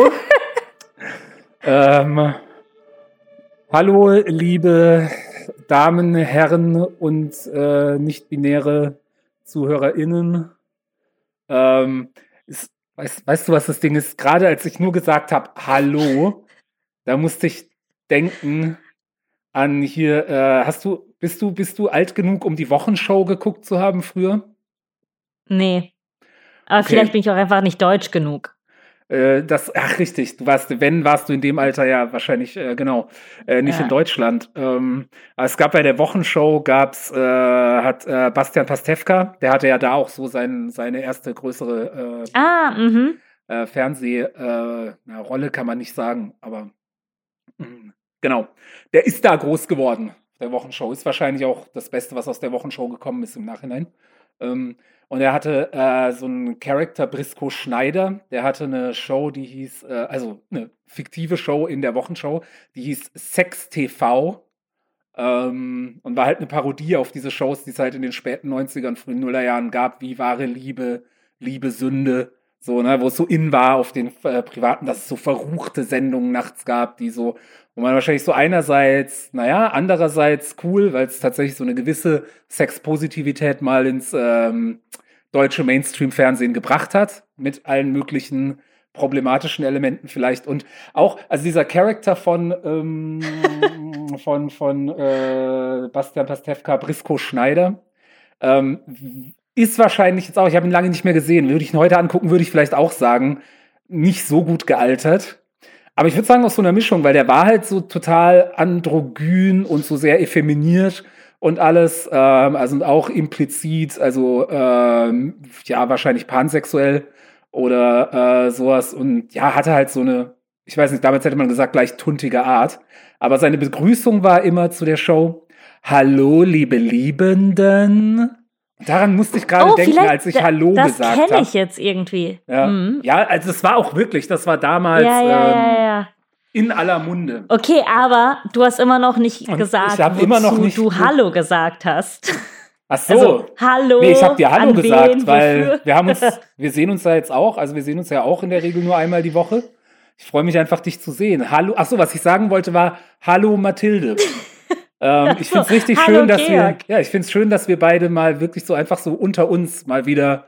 Hallo. ähm, hallo, liebe Damen, Herren und äh, nicht-binäre ZuhörerInnen. Ähm, ist, weißt, weißt du, was das Ding ist? Gerade als ich nur gesagt habe, hallo, da musste ich denken an hier, äh, hast du, bist du, bist du alt genug, um die Wochenshow geguckt zu haben früher? Nee. Aber Okay. vielleicht bin ich auch einfach nicht deutsch genug. Äh, das, ach richtig, du warst, wenn warst du in dem Alter ja wahrscheinlich, äh, genau, äh, nicht Ja. in Deutschland. Ähm, es gab bei der Wochenshow, gab's, äh, hat äh, Bastian Pastewka, der hatte ja da auch so sein, seine erste größere Ah, mhm. Fernsehrolle, kann man nicht sagen, aber mm, genau. Der ist da groß geworden. Der Wochenshow ist wahrscheinlich auch das Beste, was aus der Wochenshow gekommen ist im Nachhinein. Ähm, und er hatte äh, so einen Charakter, Brisco Schneider, der hatte eine Show, die hieß, äh, also eine fiktive Show in der Wochenshow, die hieß Sex TV. Ähm, und war halt eine Parodie auf diese Shows, die es halt in den späten 90ern, frühen Nullerjahren gab, wie wahre Liebe, Liebe, Sünde, so, ne, wo es so in war auf den äh, privaten, dass es so verruchte Sendungen nachts gab, die so, wo man wahrscheinlich so einerseits, naja, andererseits cool, weil es tatsächlich so eine gewisse Sexpositivität mal ins ähm, deutsche Mainstream-Fernsehen gebracht hat, mit allen möglichen problematischen Elementen vielleicht und auch, also dieser Charakter von ähm, von von äh, Bastian Pastewka, Brisco Schneider, ähm, ist wahrscheinlich jetzt auch, ich habe ihn lange nicht mehr gesehen, würde ich ihn heute angucken, würde ich vielleicht auch sagen, nicht so gut gealtert. Aber ich würde sagen aus so einer Mischung, weil der war halt so total androgyn und so sehr effeminiert und alles, ähm, also auch implizit, also ähm, ja, wahrscheinlich pansexuell oder äh, sowas und ja, hatte halt so eine, ich weiß nicht, damals hätte man gesagt, gleich tuntige Art. Aber seine Begrüßung war immer zu der Show, Hallo, liebe Liebenden. Daran musste ich gerade Oh, denken, als ich da- Hallo das gesagt kenne habe. ich jetzt irgendwie. Ja. Mhm. ja, also es war auch wirklich, das war damals ja, ja, ähm, in aller Munde. Okay, aber du hast immer noch nicht Und gesagt, ich immer noch nicht du Hallo gesagt hast. Ach so. Also, Hallo. nee, ich habe dir Hallo gesagt, wen, weil wofür? wir haben uns, wir sehen uns ja jetzt auch, also wir sehen uns ja auch in der Regel nur einmal die Woche. Ich freue mich einfach, dich zu sehen. Hallo, ach so, was ich sagen wollte war, Hallo Mathilde. ähm, ich finde es richtig Hallo, schön, dass wir, Georg. ja, ich finde es schön, dass wir beide mal wirklich so einfach so unter uns mal wieder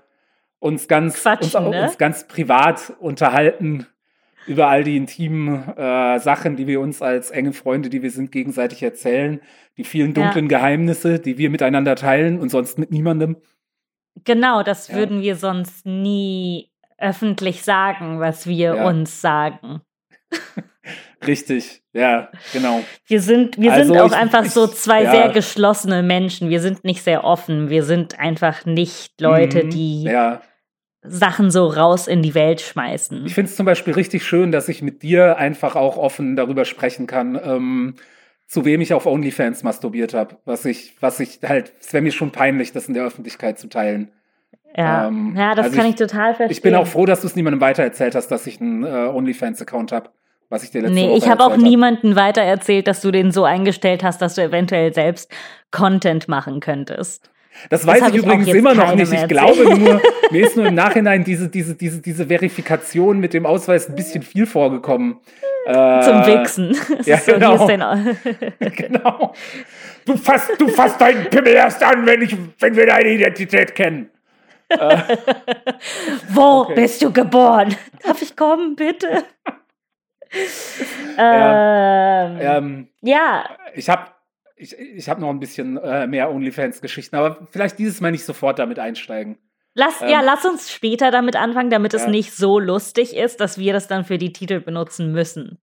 uns ganz, uns, ne? uns ganz privat unterhalten über all die intimen äh, Sachen, die wir uns als enge Freunde, die wir sind, gegenseitig erzählen, die vielen Ja. dunklen Geheimnisse, die wir miteinander teilen und sonst mit niemandem. Genau, das Ja. würden wir sonst nie öffentlich sagen, was wir Ja. uns sagen. Richtig, ja, genau. Wir sind, wir Also sind auch ich- einfach so zwei ja. sehr geschlossene Menschen. Wir sind nicht sehr offen. Wir sind einfach nicht Leute, Mhm, die Ja, Sachen so raus in die Welt schmeißen. ich finde es zum Beispiel richtig schön, dass ich mit dir einfach auch offen darüber sprechen kann, ähm, zu wem ich auf OnlyFans masturbiert habe. Was ich, was ich halt, es wäre mir schon peinlich, das in der Öffentlichkeit zu teilen. ja. ähm, ja, das also kann ich- ich, total verstehen. Ich bin auch froh, dass du es niemandem weitererzählt hast, dass ich einen äh, OnlyFans-Account habe, was ich dir letzte Nee, Woche ich habe auch erzählt hab. niemanden weitererzählt, dass du den so eingestellt hast, dass du eventuell selbst Content machen könntest. Das Das weiß ich übrigens immer noch nicht. Ich erzählt. glaube nur, mir ist nur im Nachhinein diese, diese, diese, diese Verifikation mit dem Ausweis ein bisschen viel vorgekommen. Äh, Zum Wichsen. Ja, so, genau. Genau. Du fasst, du fasst deinen Pimmel erst an, wenn, ich, wenn wir deine Identität kennen. Wo Okay. bist du geboren? Darf ich kommen, bitte? Ja. ähm, Ähm, ja, ich habe ich, ich hab noch ein bisschen äh, mehr OnlyFans-Geschichten, aber vielleicht dieses Mal nicht sofort damit einsteigen. lass, Ähm, ja, lass uns später damit anfangen, damit es Ja. nicht so lustig ist, dass wir das dann für die Titel benutzen müssen.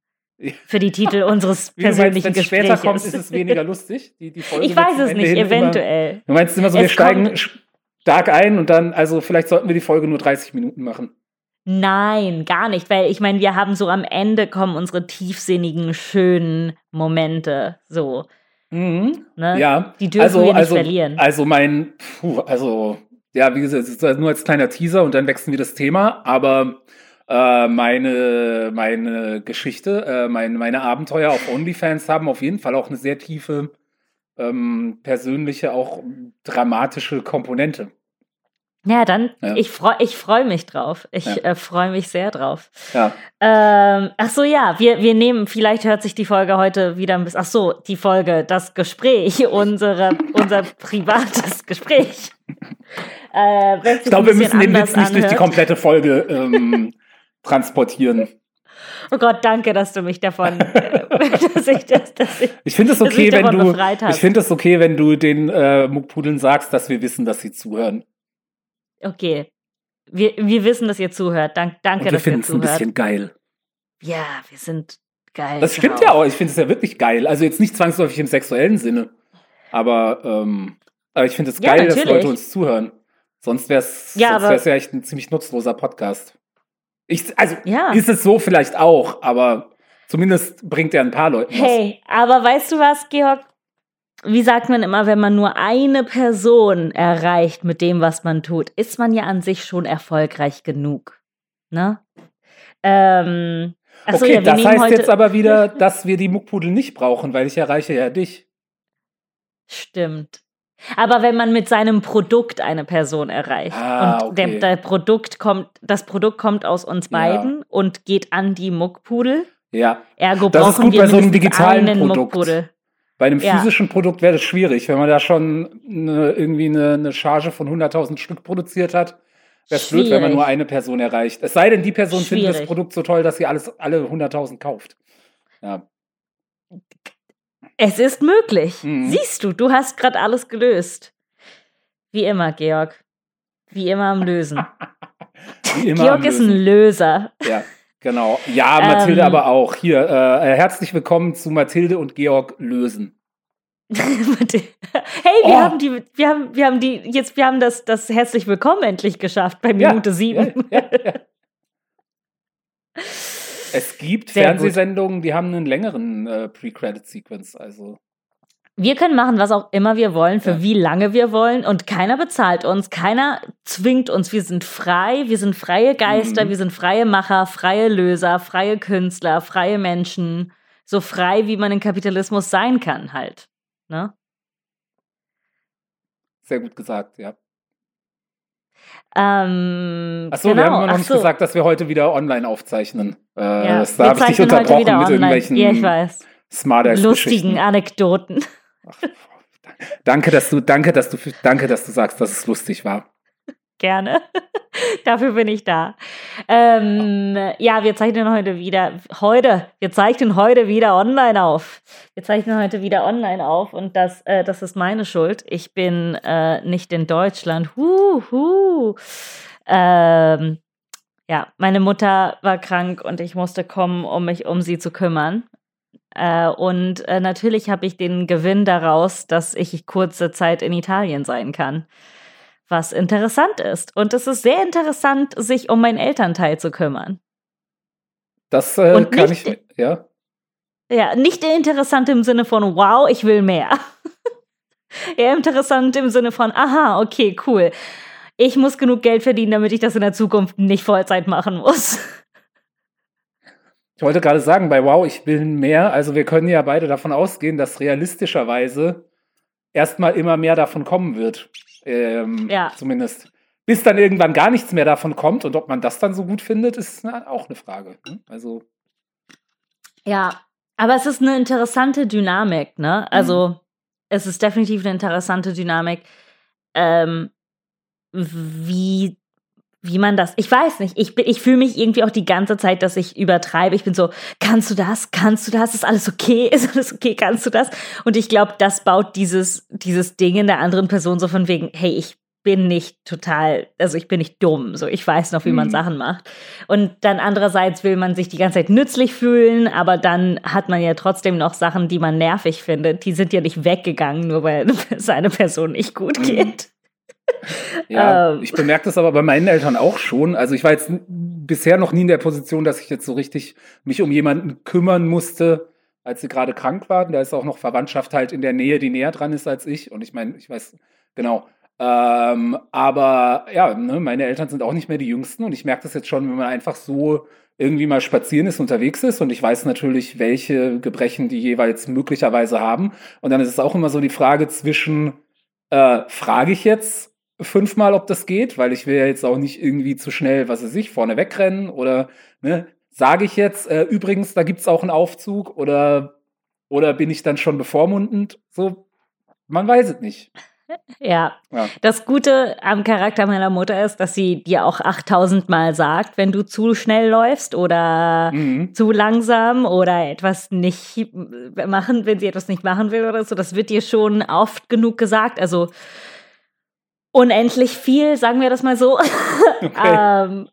Für die Titel unseres du meinst, persönlichen wenn es Gesprächs. später kommt, ist es weniger lustig. Die, die Folge ich weiß es Ende nicht, hin immer- eventuell. Du meinst immer so, wir Es steigen kommt- stark ein und dann, also vielleicht sollten wir die Folge nur 30 Minuten machen. Nein, gar nicht, weil ich meine, wir haben so am Ende kommen unsere tiefsinnigen, schönen Momente. So, Mhm. ne? Ja. Die dürfen wir nicht verlieren. Also mein, puh, also, ja, wie gesagt, es ist nur als kleiner Teaser und dann wechseln wir das Thema, aber äh, meine, meine Geschichte, äh, mein, meine Abenteuer auf OnlyFans haben auf jeden Fall auch eine sehr tiefe, ähm, persönliche, auch dramatische Komponente. Ja, dann, Ja. ich freue ich freu mich drauf. Ich Ja. äh, freue mich sehr drauf. Ja. Ähm, ach so, ja, wir, wir nehmen, vielleicht hört sich die Folge heute wieder ein bisschen, ach so, die Folge, das Gespräch, unsere, unser privates Gespräch. Äh, Ich glaube, wir müssen den Witz nicht durch die komplette Folge ähm, transportieren. Oh Gott, danke, dass du mich davon, äh, dass ich das, dass ich, Ich finde es okay, wenn du. Ich finde es okay, wenn du den äh, Muckpudeln sagst, dass wir wissen, dass sie zuhören. Okay. Wir, wir wissen, dass ihr zuhört. Dank, danke, Und wir dass ihr finden es ein zuhört. bisschen geil. Ja, wir sind geil. Das stimmt drauf. ja auch. Ich finde es ja wirklich geil. Also jetzt nicht zwangsläufig im sexuellen Sinne. Aber, ähm, aber ich finde es Ja, geil, dass natürlich. Leute uns zuhören. Sonst wäre es Ja, ja echt ein ziemlich nutzloser Podcast. Ich, also Ja. ist es so vielleicht auch, aber zumindest bringt er ein paar Leuten was. Hey, aber weißt du was, Georg? Wie sagt man immer, wenn man nur eine Person erreicht mit dem, was man tut, ist man ja an sich schon erfolgreich genug. Ne? Ähm, achso, okay, ja, das heißt jetzt aber wieder, dass wir die Muckpudel nicht brauchen, weil ich erreiche ja dich. Stimmt. Aber wenn man mit seinem Produkt eine Person erreicht Ah, und der, okay. der Produkt kommt, das Produkt kommt aus uns Ja. beiden und geht an die Muckpudel, Ja. ergo Das ist gut bei so einem digitalen Produkt. Muckpudel. Bei einem Ja. physischen Produkt wäre das schwierig. Wenn man da schon eine, irgendwie eine, eine Charge von 100.000 Stück produziert hat, wäre es blöd, wenn man Schwierig. nur eine Person erreicht. Es sei denn, die Person findet das Schwierig. Produkt so toll, dass sie alles, alle 100.000 kauft. Ja. Es ist möglich. Mhm. Siehst du, du hast gerade alles gelöst. Wie immer, Georg. Wie immer am Lösen. Immer Georg am ist ein Lösen. Löser. Ja, genau. Ja, Mathilde Ähm. aber auch. Hier, äh, herzlich willkommen zu Mathilde und Georg lösen. hey, wir Oh. haben die, wir haben, wir haben die, jetzt, wir haben das, das herzlich willkommen endlich geschafft bei Ja, Minute sieben. Ja, ja, ja. Es gibt Sehr gut. Fernsehsendungen, die haben einen längeren äh, Pre-Credit-Sequence. Also Wir können machen, was auch immer wir wollen, für Ja. wie lange wir wollen und keiner bezahlt uns, keiner zwingt uns. Wir sind frei, wir sind freie Geister, Mhm. wir sind freie Macher, freie Löser, freie Künstler, freie Menschen. So frei, wie man im Kapitalismus sein kann, halt. Ne? sehr gut gesagt, ja. Ähm, Achso, genau. wir haben immer noch nicht so. gesagt, dass wir heute wieder online aufzeichnen. Äh, Ja. da habe ich dich unterbrochen mit online. irgendwelchen Ja, ich weiß. Lustigen Anekdoten. Danke, dass du, danke, dass du, danke, dass du sagst, dass es lustig war. Gerne. Dafür bin ich da. Ähm, ja, wir zeichnen heute wieder, heute, wir zeichnen heute wieder online auf. Wir zeichnen heute wieder online auf und das, äh, das ist meine Schuld. Ich bin äh, nicht in Deutschland. Huh, huh. Ähm, ja, meine Mutter war krank und ich musste kommen, um mich um sie zu kümmern. Äh, und äh, natürlich habe ich den Gewinn daraus, dass ich kurze Zeit in Italien sein kann was interessant ist. Und es ist sehr interessant, sich um meinen Elternteil zu kümmern. Das äh, kann nicht- ich, ja. Ja, nicht interessant im Sinne von, wow, ich will mehr. Eher interessant im Sinne von, aha, okay, cool. Ich muss genug Geld verdienen, damit ich das in der Zukunft nicht Vollzeit machen muss. Ich wollte gerade sagen, bei Wow, ich will mehr. Also wir können ja beide davon ausgehen, dass realistischerweise erstmal immer mehr davon kommen wird. Ähm, Ja. Zumindest. Bis dann irgendwann gar nichts mehr davon kommt und ob man das dann so gut findet, ist auch eine Frage. ne? Also, Ja, aber es ist eine interessante Dynamik, ne? Also, es ist definitiv eine interessante Dynamik, ähm, wie, wie man das, ich weiß nicht, ich, ich fühle mich irgendwie auch die ganze Zeit, dass ich übertreibe. Ich bin so, kannst du das? Kannst du das? Ist alles okay? Ist alles okay? Kannst du das? Und ich glaube, das baut dieses, dieses Ding in der anderen Person so von wegen, hey, ich bin nicht total, also ich bin nicht dumm, so ich weiß noch, wie man Mhm. Sachen macht. Und dann andererseits will man sich die ganze Zeit nützlich fühlen, aber dann hat man ja trotzdem noch Sachen, die man nervig findet. Die sind ja nicht weggegangen, nur weil es einer Person nicht gut Mhm. geht. ja, Ähm. ich bemerke das aber bei meinen Eltern auch schon. Also ich war jetzt bisher noch nie in der Position, dass ich jetzt so richtig mich um jemanden kümmern musste, als sie gerade krank waren. Da ist auch noch Verwandtschaft halt in der Nähe, die näher dran ist als ich. Und ich meine, ich weiß, genau. Ähm, aber ja, ne, meine Eltern sind auch nicht mehr die Jüngsten und ich merke das jetzt schon, wenn man einfach so irgendwie mal spazieren ist, unterwegs ist und ich weiß natürlich, welche Gebrechen die jeweils möglicherweise haben. Und dann ist es auch immer so die Frage zwischen, äh, frage ich jetzt fünfmal, ob das geht, weil ich will ja jetzt auch nicht irgendwie zu schnell, was weiß ich, vorne wegrennen oder ne, sage ich jetzt, äh, übrigens, da gibt's auch einen Aufzug oder, oder bin ich dann schon bevormundend? So, man weiß es nicht. Ja. ja. Das Gute am Charakter meiner Mutter ist, dass sie dir auch 8000 Mal sagt, wenn du zu schnell läufst oder mhm. zu langsam oder etwas nicht machen, wenn sie etwas nicht machen will oder so. Das wird dir schon oft genug gesagt. Also unendlich viel, sagen wir das mal so. Okay. ähm,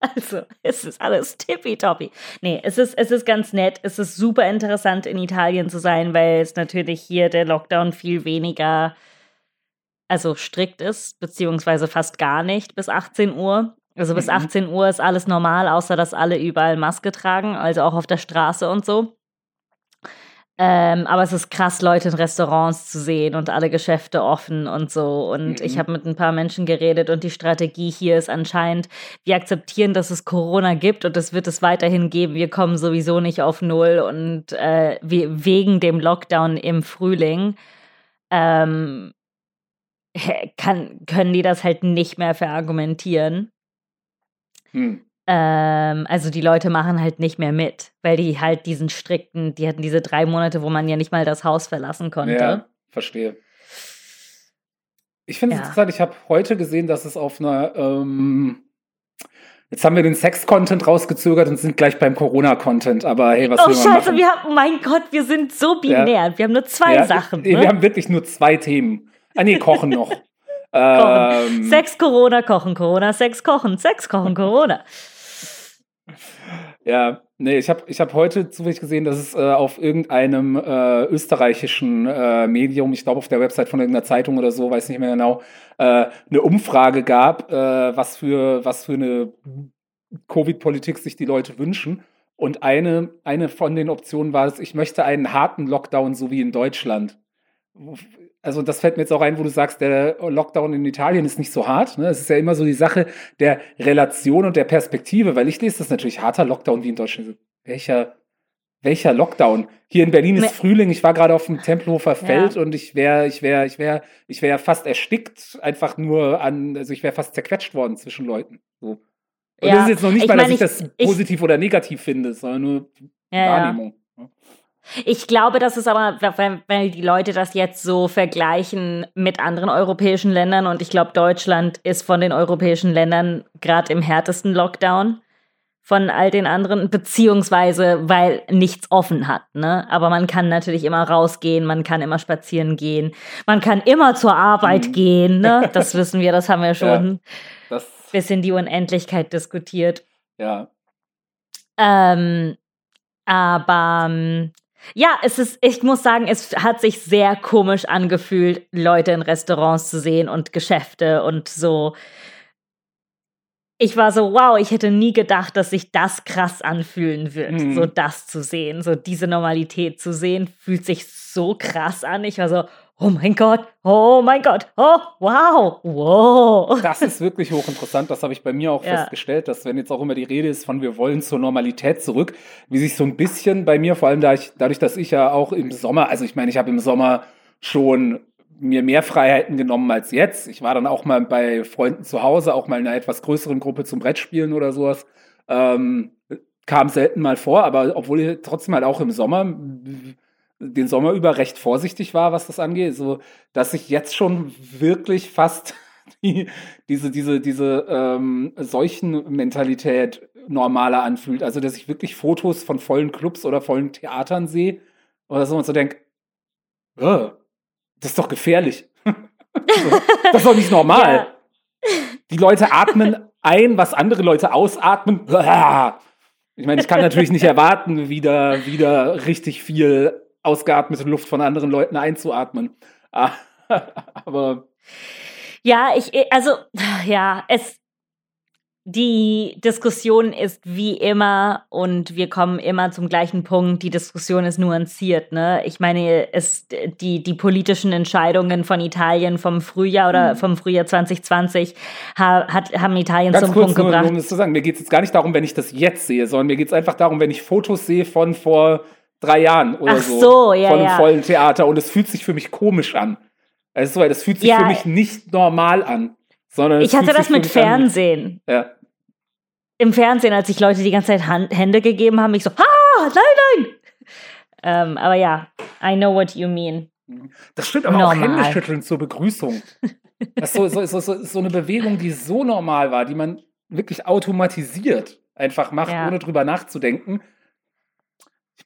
also, es ist alles tippitoppi. Nee, es ist, es ist ganz nett. Es ist super interessant, in Italien zu sein, weil es natürlich hier der Lockdown viel weniger, also strikt ist, beziehungsweise fast gar nicht bis 18 Uhr. Also bis 18 mhm. Uhr ist alles normal, außer dass alle überall Maske tragen, also auch auf der Straße und so. Ähm, aber es ist krass, Leute in Restaurants zu sehen und alle Geschäfte offen und so. Und mhm. ich habe mit ein paar Menschen geredet und die Strategie hier ist anscheinend, wir akzeptieren, dass es Corona gibt und es wird es weiterhin geben. Wir kommen sowieso nicht auf Null und äh, wir, wegen dem Lockdown im Frühling ähm, kann, können die das halt nicht mehr verargumentieren. Hm. Ähm, also die Leute machen halt nicht mehr mit, weil die halt diesen strikten, die hatten diese drei Monate, wo man ja nicht mal das Haus verlassen konnte. Ja, verstehe. Ich finde es ja. interessant, ich habe heute gesehen, dass es auf einer, ähm, jetzt haben wir den Sex-Content rausgezögert und sind gleich beim Corona-Content, aber hey, was oh, will man Scheiße, wir haben, mein Gott, wir sind so binär. Ja. Wir haben nur zwei ja, Sachen. Ne? Wir haben wirklich nur zwei Themen. Ah nee, kochen noch. ähm, Sex, Corona, Kochen, Corona, Sex, Kochen, Sex, Kochen, Corona. Ja, nee, ich habe ich hab heute zufällig gesehen, dass es äh, auf irgendeinem äh, österreichischen äh, Medium, ich glaube auf der Website von irgendeiner Zeitung oder so, weiß nicht mehr genau, äh, eine Umfrage gab, äh, was, für, was für eine Covid-Politik sich die Leute wünschen. Und eine, eine von den Optionen war es, ich möchte einen harten Lockdown, so wie in Deutschland also das fällt mir jetzt auch ein, wo du sagst, der Lockdown in Italien ist nicht so hart. Ne? Es ist ja immer so die Sache der Relation und der Perspektive, weil ich lese das natürlich harter Lockdown wie in Deutschland. Welcher, welcher Lockdown? Hier in Berlin ist Frühling, ich war gerade auf dem Tempelhofer Feld ja. und ich wäre, ich wäre, ich wäre, ich wäre fast erstickt, einfach nur an, also ich wäre fast zerquetscht worden zwischen Leuten. So. Und ja. das ist jetzt noch nicht ich mal, dass ich, ich das positiv ich, oder negativ finde, sondern nur ja, Wahrnehmung. Ich glaube, das ist aber, weil die Leute das jetzt so vergleichen mit anderen europäischen Ländern und ich glaube, Deutschland ist von den europäischen Ländern gerade im härtesten Lockdown von all den anderen, beziehungsweise weil nichts offen hat, ne? Aber man kann natürlich immer rausgehen, man kann immer spazieren gehen, man kann immer zur Arbeit mhm. gehen, ne? Das wissen wir, das haben wir schon ja, bis in die Unendlichkeit diskutiert. Ja. Ähm, aber ähm, ja, es ist, ich muss sagen, es hat sich sehr komisch angefühlt, Leute in Restaurants zu sehen und Geschäfte und so. Ich war so, wow, ich hätte nie gedacht, dass sich das krass anfühlen wird, mhm. so das zu sehen, so diese Normalität zu sehen, fühlt sich so krass an. Ich war so, oh mein Gott, oh mein Gott, oh wow, wow. Das ist wirklich hochinteressant. Das habe ich bei mir auch ja. festgestellt, dass wenn jetzt auch immer die Rede ist von wir wollen zur Normalität zurück, wie sich so ein bisschen bei mir, vor allem da ich, dadurch, dass ich ja auch im Sommer, also ich meine, ich habe im Sommer schon mir mehr Freiheiten genommen als jetzt. Ich war dann auch mal bei Freunden zu Hause, auch mal in einer etwas größeren Gruppe zum Brettspielen oder sowas. Ähm, kam selten mal vor, aber obwohl trotzdem halt auch im Sommer den Sommer über recht vorsichtig war, was das angeht, so dass ich jetzt schon wirklich fast die, diese, diese, diese ähm, Seuchenmentalität normaler anfühlt. Also, dass ich wirklich Fotos von vollen Clubs oder vollen Theatern sehe oder so und so denke, oh, das ist doch gefährlich. das ist doch nicht normal. Ja. Die Leute atmen ein, was andere Leute ausatmen. Ich meine, ich kann natürlich nicht erwarten, wieder, wieder richtig viel ausgeatmete Luft von anderen Leuten einzuatmen. Aber. Ja, ich, also, ja, es, die Diskussion ist wie immer und wir kommen immer zum gleichen Punkt. Die Diskussion ist nuanciert. Ne? Ich meine, es, die, die politischen Entscheidungen von Italien vom Frühjahr oder mhm. vom Frühjahr 2020 ha, hat, haben Italien Ganz zum kurz, Punkt nur, gebracht. Um es zu sagen, mir geht es jetzt gar nicht darum, wenn ich das jetzt sehe, sondern mir geht es einfach darum, wenn ich Fotos sehe von vor drei Jahren oder Ach so, so ja, von einem ja. vollen Theater und es fühlt sich für mich komisch an. Also, das fühlt sich Ja. für mich nicht normal an. Sondern Ich hatte das mit an- Fernsehen. Ja. Im Fernsehen, als sich Leute die ganze Zeit Hand, Hände gegeben haben, ich so, ah, nein, nein. Ähm, aber ja, I know what you mean. Das stimmt, aber auch Normal. Händeschütteln zur Begrüßung. Das ist so, so, so, so, so eine Bewegung, die so normal war, die man wirklich automatisiert einfach macht, Ja. ohne drüber nachzudenken.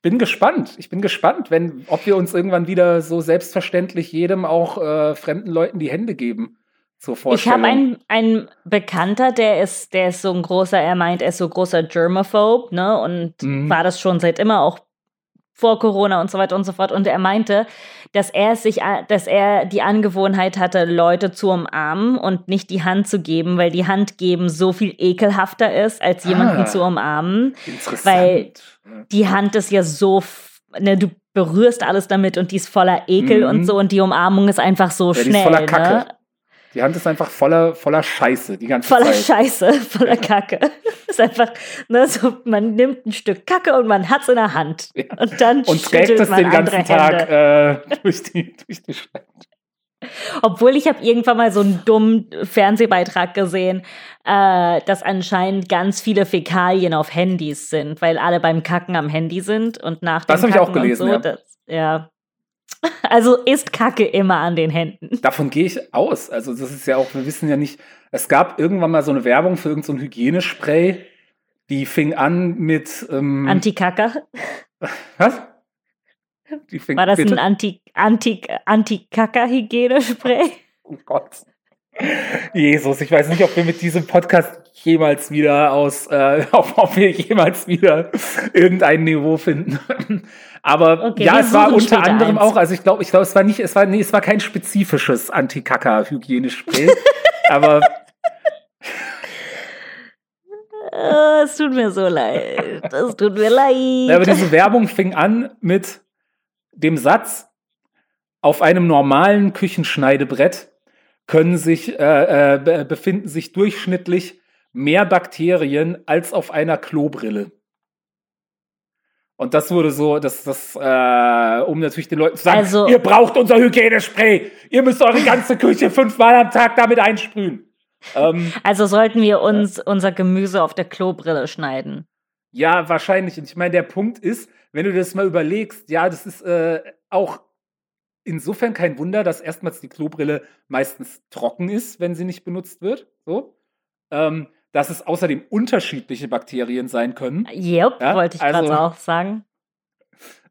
Ich bin gespannt. Ich bin gespannt, wenn, ob wir uns irgendwann wieder so selbstverständlich jedem auch äh, fremden Leuten die Hände geben zur Ich Vorstellung. habe einen, einen Bekannter, der ist, der ist so ein großer, er meint, er ist so großer Germaphobe, ne? Und Mhm. war das schon seit immer auch vor Corona und so weiter und so fort. Und er meinte, dass er sich, dass er die Angewohnheit hatte, Leute zu umarmen und nicht die Hand zu geben, weil die Hand geben so viel ekelhafter ist, als jemanden Ah. zu umarmen. Interessant. weil-. Die Hand ist ja so, ne, du berührst alles damit und die ist voller Ekel Mhm. und so und die Umarmung ist einfach so Ja, die ist schnell. voller Kacke. Ne? Die Hand ist einfach voller, voller Scheiße die ganze voller Zeit. Scheiße, voller Kacke. ist einfach, ne, so, man nimmt ein Stück Kacke und man hat es in der Hand. Ja. Und dann Und trägt es den ganzen Tag äh, durch, die, durch die Stadt. Obwohl ich habe irgendwann mal so einen dummen Fernsehbeitrag gesehen, äh, dass anscheinend ganz viele Fäkalien auf Handys sind, weil alle beim Kacken am Handy sind und nach dem Das hab ich auch gelesen, so, ja. Das, ja. Also ist Kacke immer an den Händen. Davon gehe ich aus. Also das ist ja auch, wir wissen ja nicht, es gab irgendwann mal so eine Werbung für irgendein so Hygienespray, die fing an mit ähm, Antikacker. was? Fing War das bitte? ein Anti, Anti, Antikacker-Hygienespray? Oh Gott. Jesus, ich weiß nicht, ob wir mit diesem Podcast jemals wieder aus, äh, ob, ob wir jemals wieder irgendein Niveau finden. Aber Okay, ja, es war unter anderem eins. auch, also ich glaube, ich glaube, es war nicht, es war, nee, es war kein spezifisches Antikacker-Hygienespray. aber Äh, es tut mir so leid. Es tut mir leid. Ja, aber diese Werbung fing an mit dem Satz, auf einem normalen Küchenschneidebrett können sich, äh, äh, be- befinden sich durchschnittlich mehr Bakterien als auf einer Klobrille. Und das wurde so, dass das, äh, um natürlich den Leuten zu sagen, Also- ihr braucht unser Hygienespray, ihr müsst eure ganze Küche fünfmal am Tag damit einsprühen. Ähm, Also sollten wir uns unser Gemüse auf der Klobrille schneiden. Ja, wahrscheinlich. Und ich meine, der Punkt ist, wenn du das mal überlegst, ja, das ist äh, auch insofern kein Wunder, dass erstmals die Klobrille meistens trocken ist, wenn sie nicht benutzt wird. So. Ähm, dass es außerdem unterschiedliche Bakterien sein können. Yep, Ja, wollte ich also- gerade auch sagen.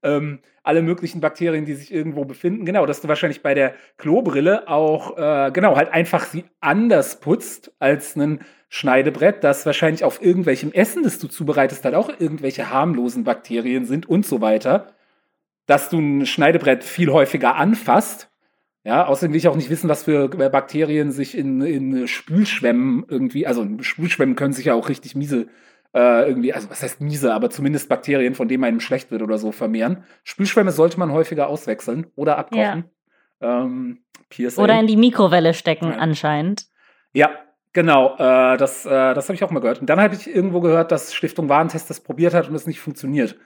Ähm, alle möglichen Bakterien, die sich irgendwo befinden. Genau, dass du wahrscheinlich bei der Klobrille auch, äh, genau, halt einfach sie anders putzt als ein Schneidebrett, das wahrscheinlich auf irgendwelchem Essen, das du zubereitest, halt auch irgendwelche harmlosen Bakterien sind und so weiter. Dass du ein Schneidebrett viel häufiger anfasst. Ja, außerdem will ich auch nicht wissen, was für Bakterien sich in, in Spülschwämmen irgendwie, also Spülschwämmen können sich ja auch richtig miese äh, irgendwie, also was heißt miese, aber zumindest Bakterien, von denen einem schlecht wird oder so, vermehren. Spülschwämme sollte man häufiger auswechseln oder abkochen. Ähm, PSA. Oder in die Mikrowelle stecken, Ja. anscheinend. ja, genau. Äh, das äh, das habe ich auch mal gehört. Und dann habe ich irgendwo gehört, dass Stiftung Warentest das probiert hat und es nicht funktioniert.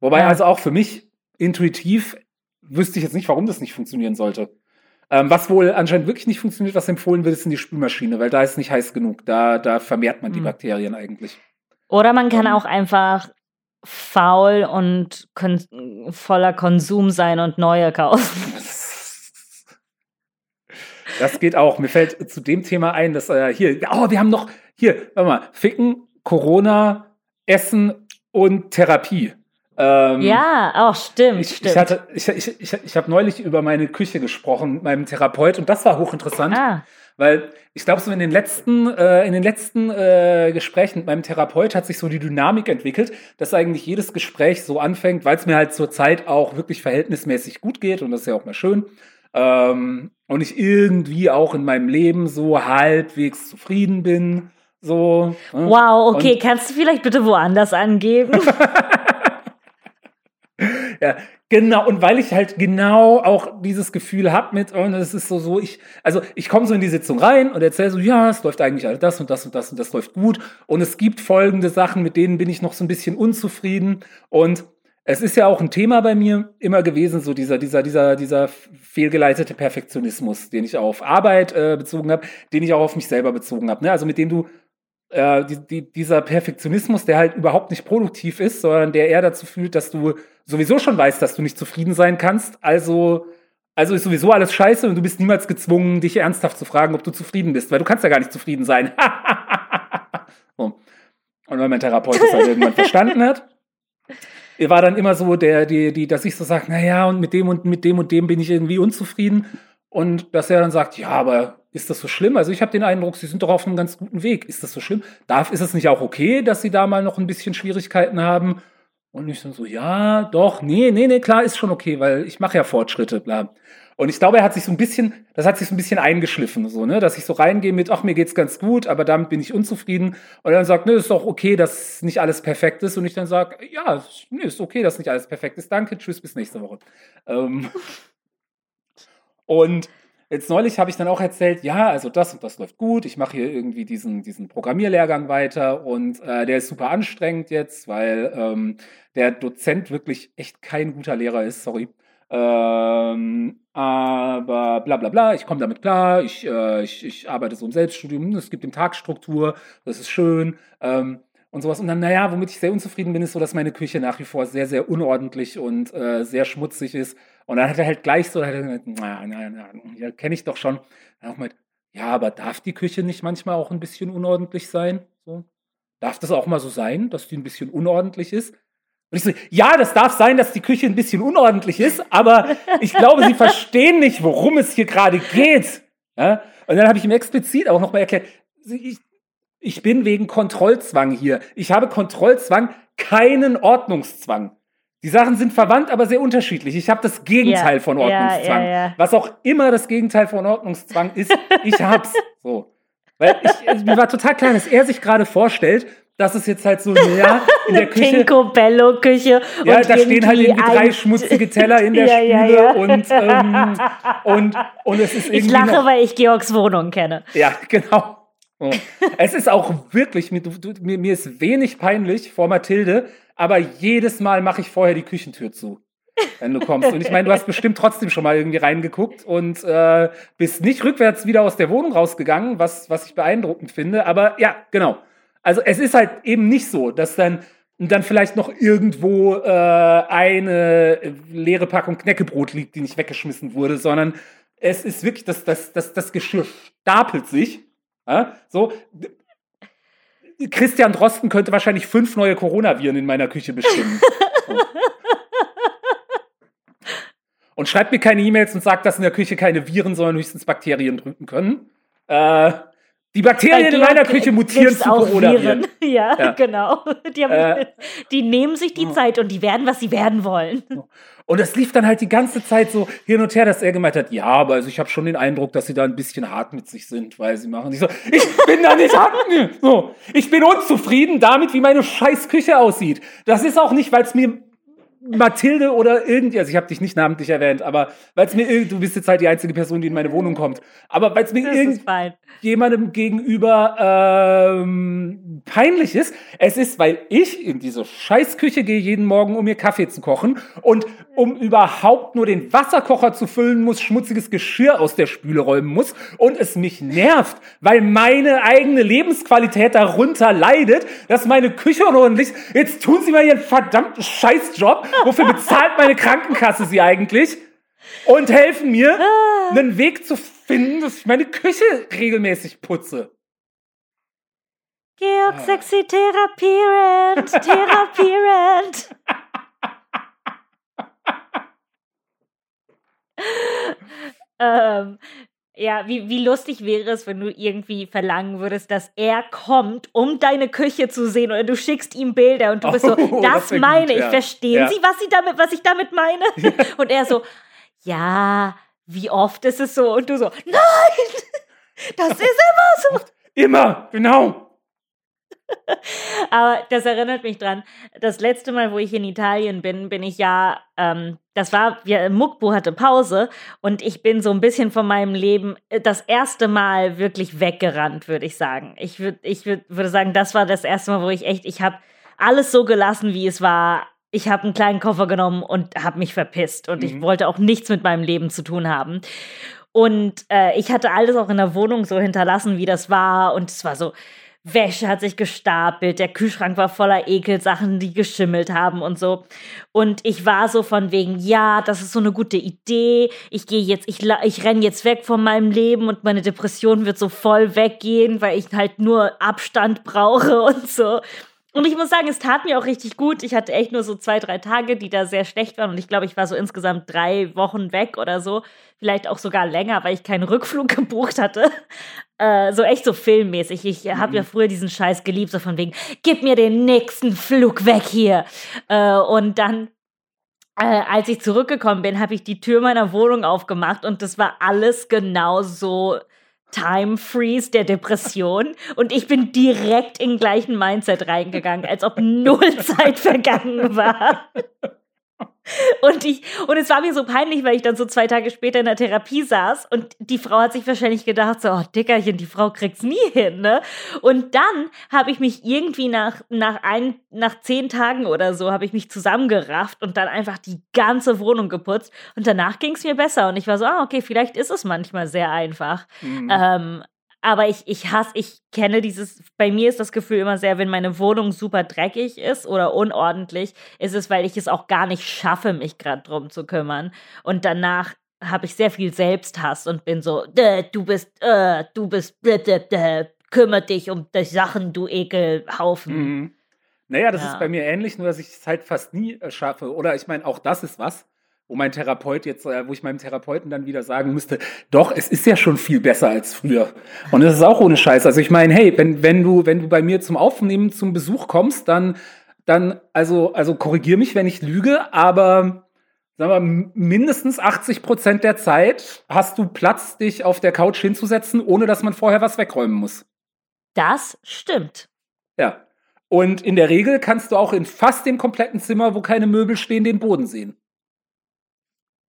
Wobei Ja. also auch für mich intuitiv wüsste ich jetzt nicht, warum das nicht funktionieren sollte. Ähm, was wohl anscheinend wirklich nicht funktioniert, was empfohlen wird, ist in die Spülmaschine, weil da ist nicht heiß genug. Da, da vermehrt man die Hm. Bakterien eigentlich. Oder man kann Ähm. auch einfach faul und kon voller Konsum sein und neue kaufen. Das geht auch. Mir fällt zu dem Thema ein, dass äh, hier, oh, wir haben noch hier, warte mal, Ficken, Corona, Essen und Therapie. Ähm, ja, auch stimmt, Ich, stimmt. ich, hatte, ich, ich, ich, ich habe neulich über meine Küche gesprochen mit meinem Therapeut und das war hochinteressant, ah, weil ich glaube, so in den letzten, äh, in den letzten äh, Gesprächen mit meinem Therapeut hat sich so die Dynamik entwickelt, dass eigentlich jedes Gespräch so anfängt, weil es mir halt zur Zeit auch wirklich verhältnismäßig gut geht und das ist ja auch mal schön. Ähm, und ich irgendwie auch in meinem Leben so halbwegs zufrieden bin. So. ne? wow, okay, Und- kannst du vielleicht bitte woanders angeben? Ja, genau. Und weil ich halt genau auch dieses Gefühl habe mit, und es ist so, so, ich, also ich komme so in die Sitzung rein und erzähle so, ja, es läuft eigentlich alles das und das und das und das läuft gut. Und es gibt folgende Sachen, mit denen bin ich noch so ein bisschen unzufrieden. Und es ist ja auch ein Thema bei mir immer gewesen, so dieser, dieser, dieser, dieser fehlgeleitete Perfektionismus, den ich auf Arbeit äh, bezogen habe, den ich auch auf mich selber bezogen habe. Ne? Also mit dem du äh, die, die, dieser Perfektionismus, der halt überhaupt nicht produktiv ist, sondern der eher dazu führt, dass du sowieso schon weißt, dass du nicht zufrieden sein kannst. Also, also ist sowieso alles scheiße und du bist niemals gezwungen, dich ernsthaft zu fragen, ob du zufrieden bist, weil du kannst ja gar nicht zufrieden sein. so. Und weil mein Therapeut das halt irgendwann verstanden hat, war dann immer so der, die, die, dass ich so sage, naja, und mit dem und mit dem und dem bin ich irgendwie unzufrieden. Und dass er dann sagt, ja, aber ist das so schlimm? Also ich habe den Eindruck, Sie sind doch auf einem ganz guten Weg. Ist das so schlimm? Darf, ist es nicht auch okay, dass Sie da mal noch ein bisschen Schwierigkeiten haben? Und ich so, ja, doch, nee, nee, nee, klar, ist schon okay, weil ich mache ja Fortschritte, bla. Und ich glaube, er hat sich so ein bisschen, das hat sich so ein bisschen eingeschliffen, so, ne, dass ich so reingehe mit, ach, mir geht's ganz gut, aber damit bin ich unzufrieden. Und er dann sagt, ne, ist doch okay, dass nicht alles perfekt ist. Und ich dann sage, ja, nee, ist okay, dass nicht alles perfekt ist. Danke, tschüss, bis nächste Woche. Ähm, und jetzt neulich habe ich dann auch erzählt, ja, also das und das läuft gut. Ich mache hier irgendwie diesen, diesen Programmierlehrgang weiter und äh, der ist super anstrengend jetzt, weil ähm, der Dozent wirklich echt kein guter Lehrer ist, sorry. Ähm, aber bla bla bla, ich komme damit klar, ich, äh, ich, ich arbeite so im Selbststudium, es gibt dem Tagstruktur, das ist schön ähm, und sowas. Und dann, naja, womit ich sehr unzufrieden bin, ist so, dass meine Küche nach wie vor sehr, sehr unordentlich und äh, sehr schmutzig ist. Und dann hat er halt gleich so, naja, naja, naja, ja, kenne ich doch schon. Dann auch mit, ja, aber darf die Küche nicht manchmal auch ein bisschen unordentlich sein? So? Darf das auch mal so sein, dass die ein bisschen unordentlich ist? Und ich so, ja, das darf sein, dass die Küche ein bisschen unordentlich ist, aber ich glaube, Sie verstehen nicht, worum es hier gerade geht. Ja? Und dann habe ich ihm explizit auch nochmal erklärt, ich, ich bin wegen Kontrollzwang hier. Ich habe Kontrollzwang, keinen Ordnungszwang. Die Sachen sind verwandt, aber sehr unterschiedlich. Ich habe das Gegenteil ja, von Ordnungszwang. Ja, ja, Was auch immer das Gegenteil von Ordnungszwang ist, ich hab's. So. Weil ich, mir war total klar, dass er sich gerade vorstellt, das ist jetzt halt so, ja, in der Küche. Pinkobello-Küche. Ja, da stehen halt irgendwie drei schmutzige Teller in der Spüle. Und, ähm, und, und es ist irgendwie. Ich lache, noch, weil ich Georgs Wohnung kenne. Ja, genau. Es ist auch wirklich, mir, mir, mir ist wenig peinlich vor Mathilde, aber jedes Mal mache ich vorher die Küchentür zu wenn du kommst. Und ich meine, du hast bestimmt trotzdem schon mal irgendwie reingeguckt und äh, bist nicht rückwärts wieder aus der Wohnung rausgegangen, was, was ich beeindruckend finde. Aber ja, genau. Also es ist halt eben nicht so, dass dann dann vielleicht noch irgendwo äh, eine leere Packung Knäckebrot liegt, die nicht weggeschmissen wurde, sondern es ist wirklich, das, das, das, das Geschirr stapelt sich. Ja? So. Christian Drosten könnte wahrscheinlich fünf neue Coronaviren in meiner Küche bestimmen. Und schreibt mir keine E-Mails und sagt, dass in der Küche keine Viren, sondern höchstens Bakterien drücken können. Äh, die Bakterien in meiner Küche mutieren zu Corona-Viren. Ja, ja, genau. Die, haben, äh, die, nehmen sich die Zeit und die werden, was sie werden wollen. Und es lief dann halt die ganze Zeit so hin und her, dass er gemeint hat, ja, aber also ich habe schon den Eindruck, dass sie da ein bisschen hart mit sich sind, weil sie machen. Ich so, ich bin da nicht hart. So, ich bin unzufrieden damit, wie meine scheiß Küche aussieht. Das ist auch nicht, weil es mir Mathilde oder irgendwie, also ich habe dich nicht namentlich erwähnt, aber weil es mir du bist jetzt halt die einzige Person, die in meine Wohnung kommt, aber weil es mir irgendjemandem gegenüber ähm, peinlich ist, es ist, weil ich in diese Scheißküche gehe jeden Morgen, um mir Kaffee zu kochen und um überhaupt nur den Wasserkocher zu füllen muss, schmutziges Geschirr aus der Spüle räumen muss und es mich nervt, weil meine eigene Lebensqualität darunter leidet, dass meine Küche unordentlich, jetzt tun sie mal ihren verdammten Scheißjob Wofür bezahlt meine Krankenkasse sie eigentlich? Und helfen mir, ah. einen Weg zu finden, dass ich meine Küche regelmäßig putze. Georg, ah. sexy Therapierend, Therapierend. ähm, ja, wie, wie lustig wäre es, wenn du irgendwie verlangen würdest, dass er kommt, um deine Küche zu sehen oder du schickst ihm Bilder und du bist so, oh, das, das meine gut, ich, ja. verstehen ja. Sie, was, Sie damit, was ich damit meine? Ja. Und er so, ja, wie oft ist es so? Und du so, nein, das ist immer so. Immer, genau. Aber das erinnert mich dran. Das letzte Mal, wo ich in Italien bin, bin ich ja, ähm, das war, wir, Mukbu hatte Pause und ich bin so ein bisschen von meinem Leben äh, das erste Mal wirklich weggerannt, würde ich sagen. Ich, würd, ich würd, würde sagen, das war das erste Mal, wo ich echt, ich habe alles so gelassen, wie es war. ich habe einen kleinen Koffer genommen und habe mich verpisst und mhm. ich wollte auch nichts mit meinem Leben zu tun haben. Und äh, ich hatte alles auch in der Wohnung so hinterlassen, wie das war. Und es war so, Wäsche hat sich gestapelt, der Kühlschrank war voller Ekelsachen, die geschimmelt haben und so. Und ich war so von wegen, ja, das ist so eine gute Idee. Ich gehe jetzt, ich, ich renne jetzt weg von meinem Leben und meine Depression wird so voll weggehen, weil ich halt nur Abstand brauche und so. Und ich muss sagen, es tat mir auch richtig gut. Ich hatte echt nur so zwei, drei Tage, die da sehr schlecht waren. Und ich glaube, ich war so insgesamt drei Wochen weg oder so. Vielleicht auch sogar länger, weil ich keinen Rückflug gebucht hatte. Äh, so echt so filmmäßig. Ich habe ja mhm. früher diesen Scheiß geliebt, so von wegen, gib mir den nächsten Flug weg hier. Äh, und dann äh, als ich zurückgekommen bin, habe ich die Tür meiner Wohnung aufgemacht und das war alles genau so Time Freeze der Depression und ich bin direkt in gleichen Mindset reingegangen, als ob null Zeit vergangen war. Und ich, und es war mir so peinlich, weil ich dann so zwei Tage später in der Therapie saß und die Frau hat sich wahrscheinlich gedacht, so, oh Dickerchen, die Frau kriegt's nie hin, ne? Und dann habe ich mich irgendwie nach, nach ein, nach zehn Tagen oder so, habe ich mich zusammengerafft und dann einfach die ganze Wohnung geputzt und danach ging's mir besser und ich war so, ah, okay, vielleicht ist es manchmal sehr einfach. Mhm. Ähm, aber ich, ich hasse, ich kenne dieses, bei mir ist das Gefühl immer sehr, wenn meine Wohnung super dreckig ist oder unordentlich, ist es, weil ich es auch gar nicht schaffe, mich gerade drum zu kümmern. Und danach habe ich sehr viel Selbsthass und bin so, du bist, äh, du bist, kümmere dich um die Sachen, du Ekelhaufen. Mhm. Naja, das ja. ist bei mir ähnlich, nur dass ich es halt fast nie äh, schaffe. Oder ich meine, auch das ist was wo mein Therapeut jetzt, äh, wo ich meinem Therapeuten dann wieder sagen müsste, doch, es ist ja schon viel besser als früher. Und das ist auch ohne Scheiß. Also ich meine, hey, wenn, wenn du, wenn du bei mir zum Aufnehmen, zum Besuch kommst, dann, dann, also, also korrigier mich, wenn ich lüge, aber sagen wir, mindestens 80 Prozent der Zeit hast du Platz, dich auf der Couch hinzusetzen, ohne dass man vorher was wegräumen muss. Das stimmt. Ja. Und in der Regel kannst du auch in fast dem kompletten Zimmer, wo keine Möbel stehen, den Boden sehen.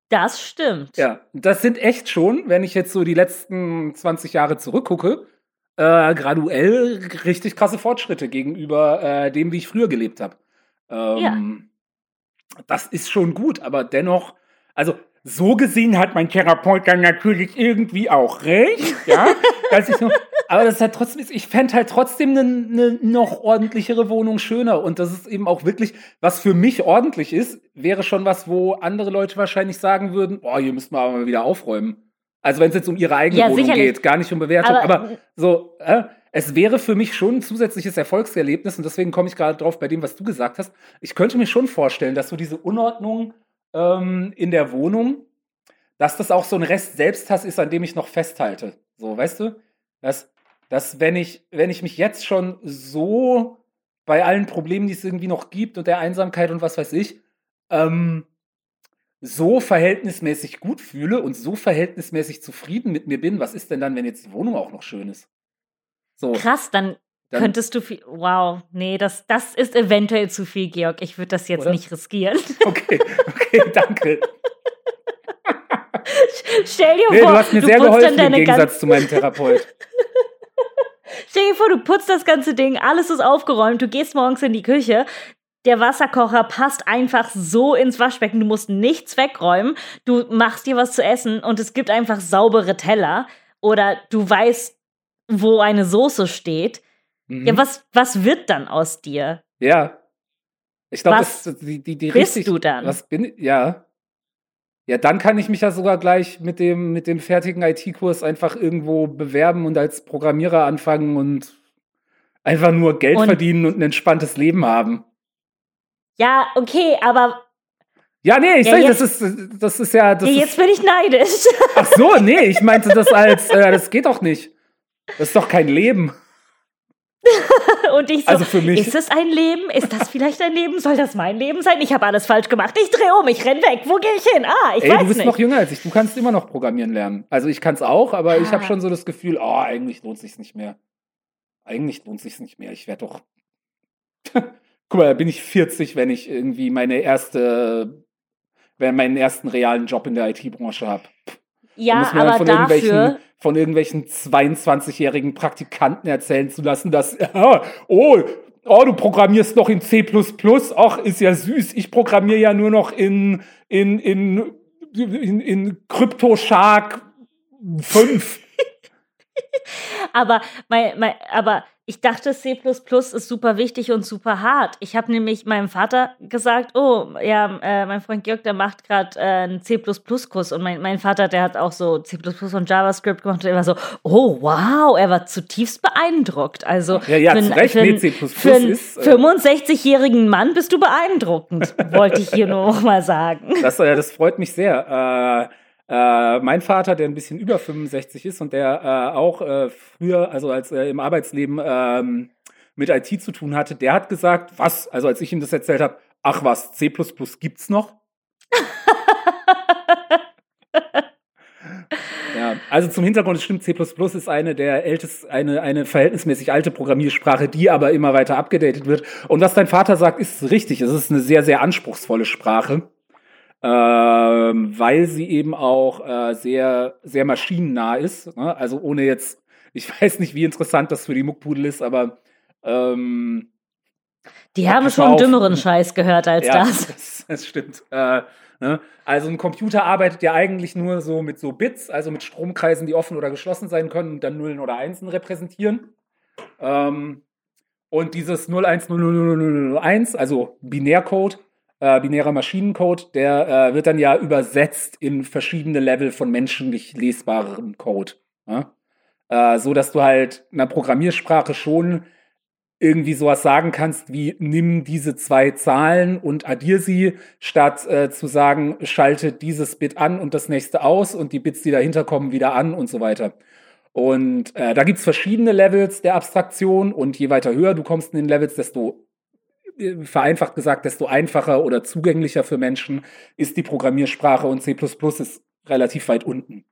Das stimmt. Ja, das sind echt schon, wenn ich jetzt so die letzten 20 Jahre zurückgucke, äh, graduell richtig krasse Fortschritte gegenüber äh, dem, wie ich früher gelebt habe. Ähm, ja. Das ist schon gut, aber dennoch, also so gesehen hat mein Therapeut dann natürlich irgendwie auch recht, ja. dass ich so, aber das ist halt trotzdem, ich fände halt trotzdem eine ne noch ordentlichere Wohnung schöner. Und das ist eben auch wirklich, was für mich ordentlich ist, wäre schon was, wo andere Leute wahrscheinlich sagen würden, boah, hier müssten wir aber mal wieder aufräumen. Also wenn es jetzt um ihre eigene ja, Wohnung sicherlich. geht, gar nicht um Bewertung. Aber, aber so, äh, es wäre für mich schon ein zusätzliches Erfolgserlebnis und deswegen komme ich gerade drauf bei dem, was du gesagt hast. Ich könnte mir schon vorstellen, dass so diese Unordnung ähm, in der Wohnung, dass das auch so ein Rest Selbsthass ist, an dem ich noch festhalte. So, weißt du? Dass, dass wenn ich, wenn ich mich jetzt schon so bei allen Problemen, die es irgendwie noch gibt und der Einsamkeit und was weiß ich, ähm, so verhältnismäßig gut fühle und so verhältnismäßig zufrieden mit mir bin, was ist denn dann, wenn jetzt die Wohnung auch noch schön ist? So. Krass, dann, dann könntest du viel. Wow, nee, das, das ist eventuell zu viel, Georg. Ich würde das jetzt oder? nicht riskieren. Okay, okay, danke. Stell dir nee, vor, du hast mir sehr geholfen im Gegensatz zu meinem Therapeut. Stell dir vor, du putzt das ganze Ding, alles ist aufgeräumt, du gehst morgens in die Küche, der Wasserkocher passt einfach so ins Waschbecken, du musst nichts wegräumen, du machst dir was zu essen und es gibt einfach saubere Teller oder du weißt, wo eine Soße steht. Mhm. Ja, was, was wird dann aus dir? Ja. Ich glaube, die, die, die bist richtig, du dann? Was bin ja. Ja, dann kann ich mich ja sogar gleich mit dem, mit dem fertigen IT-Kurs einfach irgendwo bewerben und als Programmierer anfangen und einfach nur Geld und verdienen und ein entspanntes Leben haben. Ja, okay, aber. Ja, nee, ich ja, sag, das ist, das ist ja. Das ja, jetzt ist, bin ich neidisch. Ach so, nee, ich meinte das als, äh, das geht doch nicht. Das ist doch kein Leben. und ich so, also für mich, ist es ein Leben? Ist das vielleicht ein Leben? Soll das mein Leben sein? Ich habe alles falsch gemacht. Ich drehe um, ich renn weg. Wo gehe ich hin? Ah, ich Ey, weiß du bist nicht. noch jünger als ich. Du kannst immer noch programmieren lernen. Also ich kann es auch, aber ah. ich habe schon so das Gefühl, oh, eigentlich lohnt sich nicht mehr. Eigentlich lohnt sich nicht mehr. Ich werde doch. Guck mal, da bin ich 40, wenn ich irgendwie meine erste, wenn meinen ersten realen Job in der IT-Branche habe. Ja, aber dafür von irgendwelchen 22-jährigen Praktikanten erzählen zu lassen, dass, oh, oh, du programmierst noch in C++, ach, ist ja süß, ich programmiere ja nur noch in, in, in, in, in CryptoShark 5. aber, mein, mein, aber ich dachte, C ist super wichtig und super hart. Ich habe nämlich meinem Vater gesagt, oh, ja, äh, mein Freund Georg, der macht gerade äh, einen C++-Kurs und mein, mein Vater, der hat auch so C++ und JavaScript gemacht und er war so, oh, wow, er war zutiefst beeindruckt. Also ja, ja, für, zu Recht, für, nee, für einen ist, äh, 65-jährigen Mann bist du beeindruckend, wollte ich hier nur noch mal sagen. Das, äh, das freut mich sehr. Äh, äh, mein Vater, der ein bisschen über 65 ist und der äh, auch äh, früher, also als er im Arbeitsleben ähm, mit IT zu tun hatte, der hat gesagt, was, also als ich ihm das erzählt habe, ach was, C gibt's noch? ja, also zum Hintergrund, es stimmt, C ist eine der ältesten, eine, eine verhältnismäßig alte Programmiersprache, die aber immer weiter abgedatet wird. Und was dein Vater sagt, ist richtig. Es ist eine sehr, sehr anspruchsvolle Sprache ähm, weil sie eben auch äh, sehr, sehr maschinennah ist. Ne? Also ohne jetzt, ich weiß nicht, wie interessant das für die Muckpudel ist, aber ähm, die haben schon auf. dümmeren Scheiß gehört als ja, das. das. Das stimmt. Äh, ne? Also ein Computer arbeitet ja eigentlich nur so mit so Bits, also mit Stromkreisen, die offen oder geschlossen sein können und dann Nullen oder Einsen repräsentieren. Ähm, und dieses 010001, also Binärcode, äh, binärer Maschinencode, der äh, wird dann ja übersetzt in verschiedene Level von menschlich lesbarem Code. Ja? Äh, so dass du halt in einer Programmiersprache schon irgendwie sowas sagen kannst wie nimm diese zwei Zahlen und addier sie, statt äh, zu sagen, schalte dieses Bit an und das nächste aus und die Bits, die dahinter kommen, wieder an und so weiter. Und äh, da gibt's verschiedene Levels der Abstraktion und je weiter höher du kommst in den Levels, desto vereinfacht gesagt, desto einfacher oder zugänglicher für Menschen ist die Programmiersprache und C ist relativ weit unten.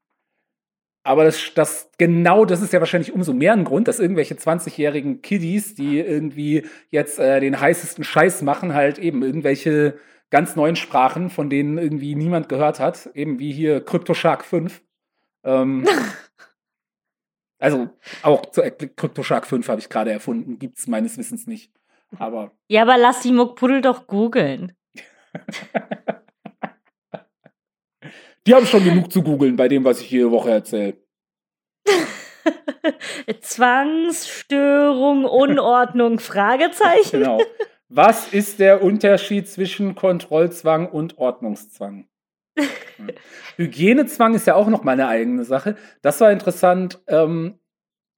Aber das, das genau, das ist ja wahrscheinlich umso mehr ein Grund, dass irgendwelche 20-jährigen Kiddies, die irgendwie jetzt äh, den heißesten Scheiß machen, halt eben irgendwelche ganz neuen Sprachen, von denen irgendwie niemand gehört hat, eben wie hier CryptoShark 5. Ähm, also auch CryptoShark 5 habe ich gerade erfunden, gibt es meines Wissens nicht. Aber. Ja, aber lass die Muckpuddel doch googeln. die haben schon genug zu googeln bei dem, was ich jede Woche erzähle. Zwangsstörung, Unordnung, Fragezeichen. Genau. Was ist der Unterschied zwischen Kontrollzwang und Ordnungszwang? Hm. Hygienezwang ist ja auch noch mal eine eigene Sache. Das war interessant. Ähm,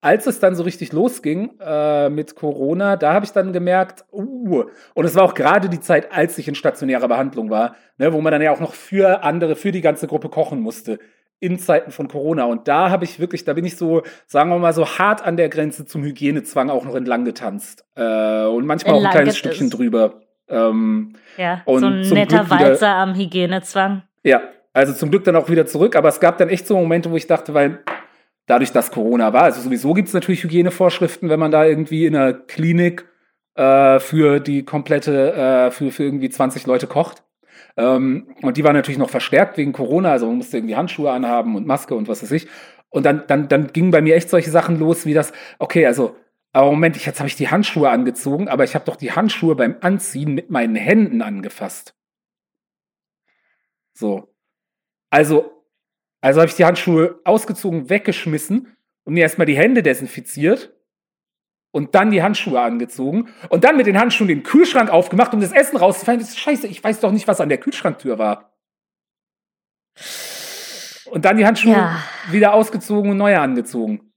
als es dann so richtig losging äh, mit Corona, da habe ich dann gemerkt, uh, und es war auch gerade die Zeit, als ich in stationärer Behandlung war, ne, wo man dann ja auch noch für andere, für die ganze Gruppe kochen musste in Zeiten von Corona. Und da habe ich wirklich, da bin ich so, sagen wir mal, so hart an der Grenze zum Hygienezwang auch noch entlang getanzt. Äh, und manchmal entlang auch ein kleines Stückchen drüber. Ähm, ja, so ein netter Walzer am Hygienezwang. Ja, also zum Glück dann auch wieder zurück. Aber es gab dann echt so Momente, wo ich dachte, weil dadurch, dass Corona war. Also sowieso gibt es natürlich Hygienevorschriften, wenn man da irgendwie in einer Klinik äh, für die komplette, äh, für, für irgendwie 20 Leute kocht. Ähm, und die waren natürlich noch verstärkt wegen Corona, also man musste irgendwie Handschuhe anhaben und Maske und was weiß ich. Und dann, dann, dann gingen bei mir echt solche Sachen los, wie das, okay, also, aber Moment, ich, jetzt habe ich die Handschuhe angezogen, aber ich habe doch die Handschuhe beim Anziehen mit meinen Händen angefasst. So. Also, also habe ich die Handschuhe ausgezogen, weggeschmissen und mir erstmal die Hände desinfiziert und dann die Handschuhe angezogen und dann mit den Handschuhen den Kühlschrank aufgemacht, um das Essen rauszufahren. Das ist scheiße, ich weiß doch nicht, was an der Kühlschranktür war. Und dann die Handschuhe ja. wieder ausgezogen und neue angezogen.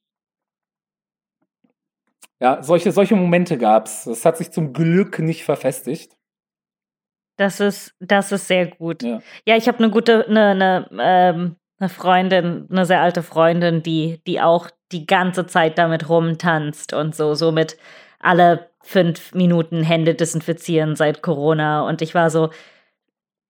Ja, solche, solche Momente gab es. Das hat sich zum Glück nicht verfestigt. Das ist, das ist sehr gut. Ja, ja ich habe eine gute, eine, eine ähm, eine Freundin, eine sehr alte Freundin, die, die auch die ganze Zeit damit rumtanzt und so, so mit alle fünf Minuten Hände desinfizieren seit Corona. Und ich war so,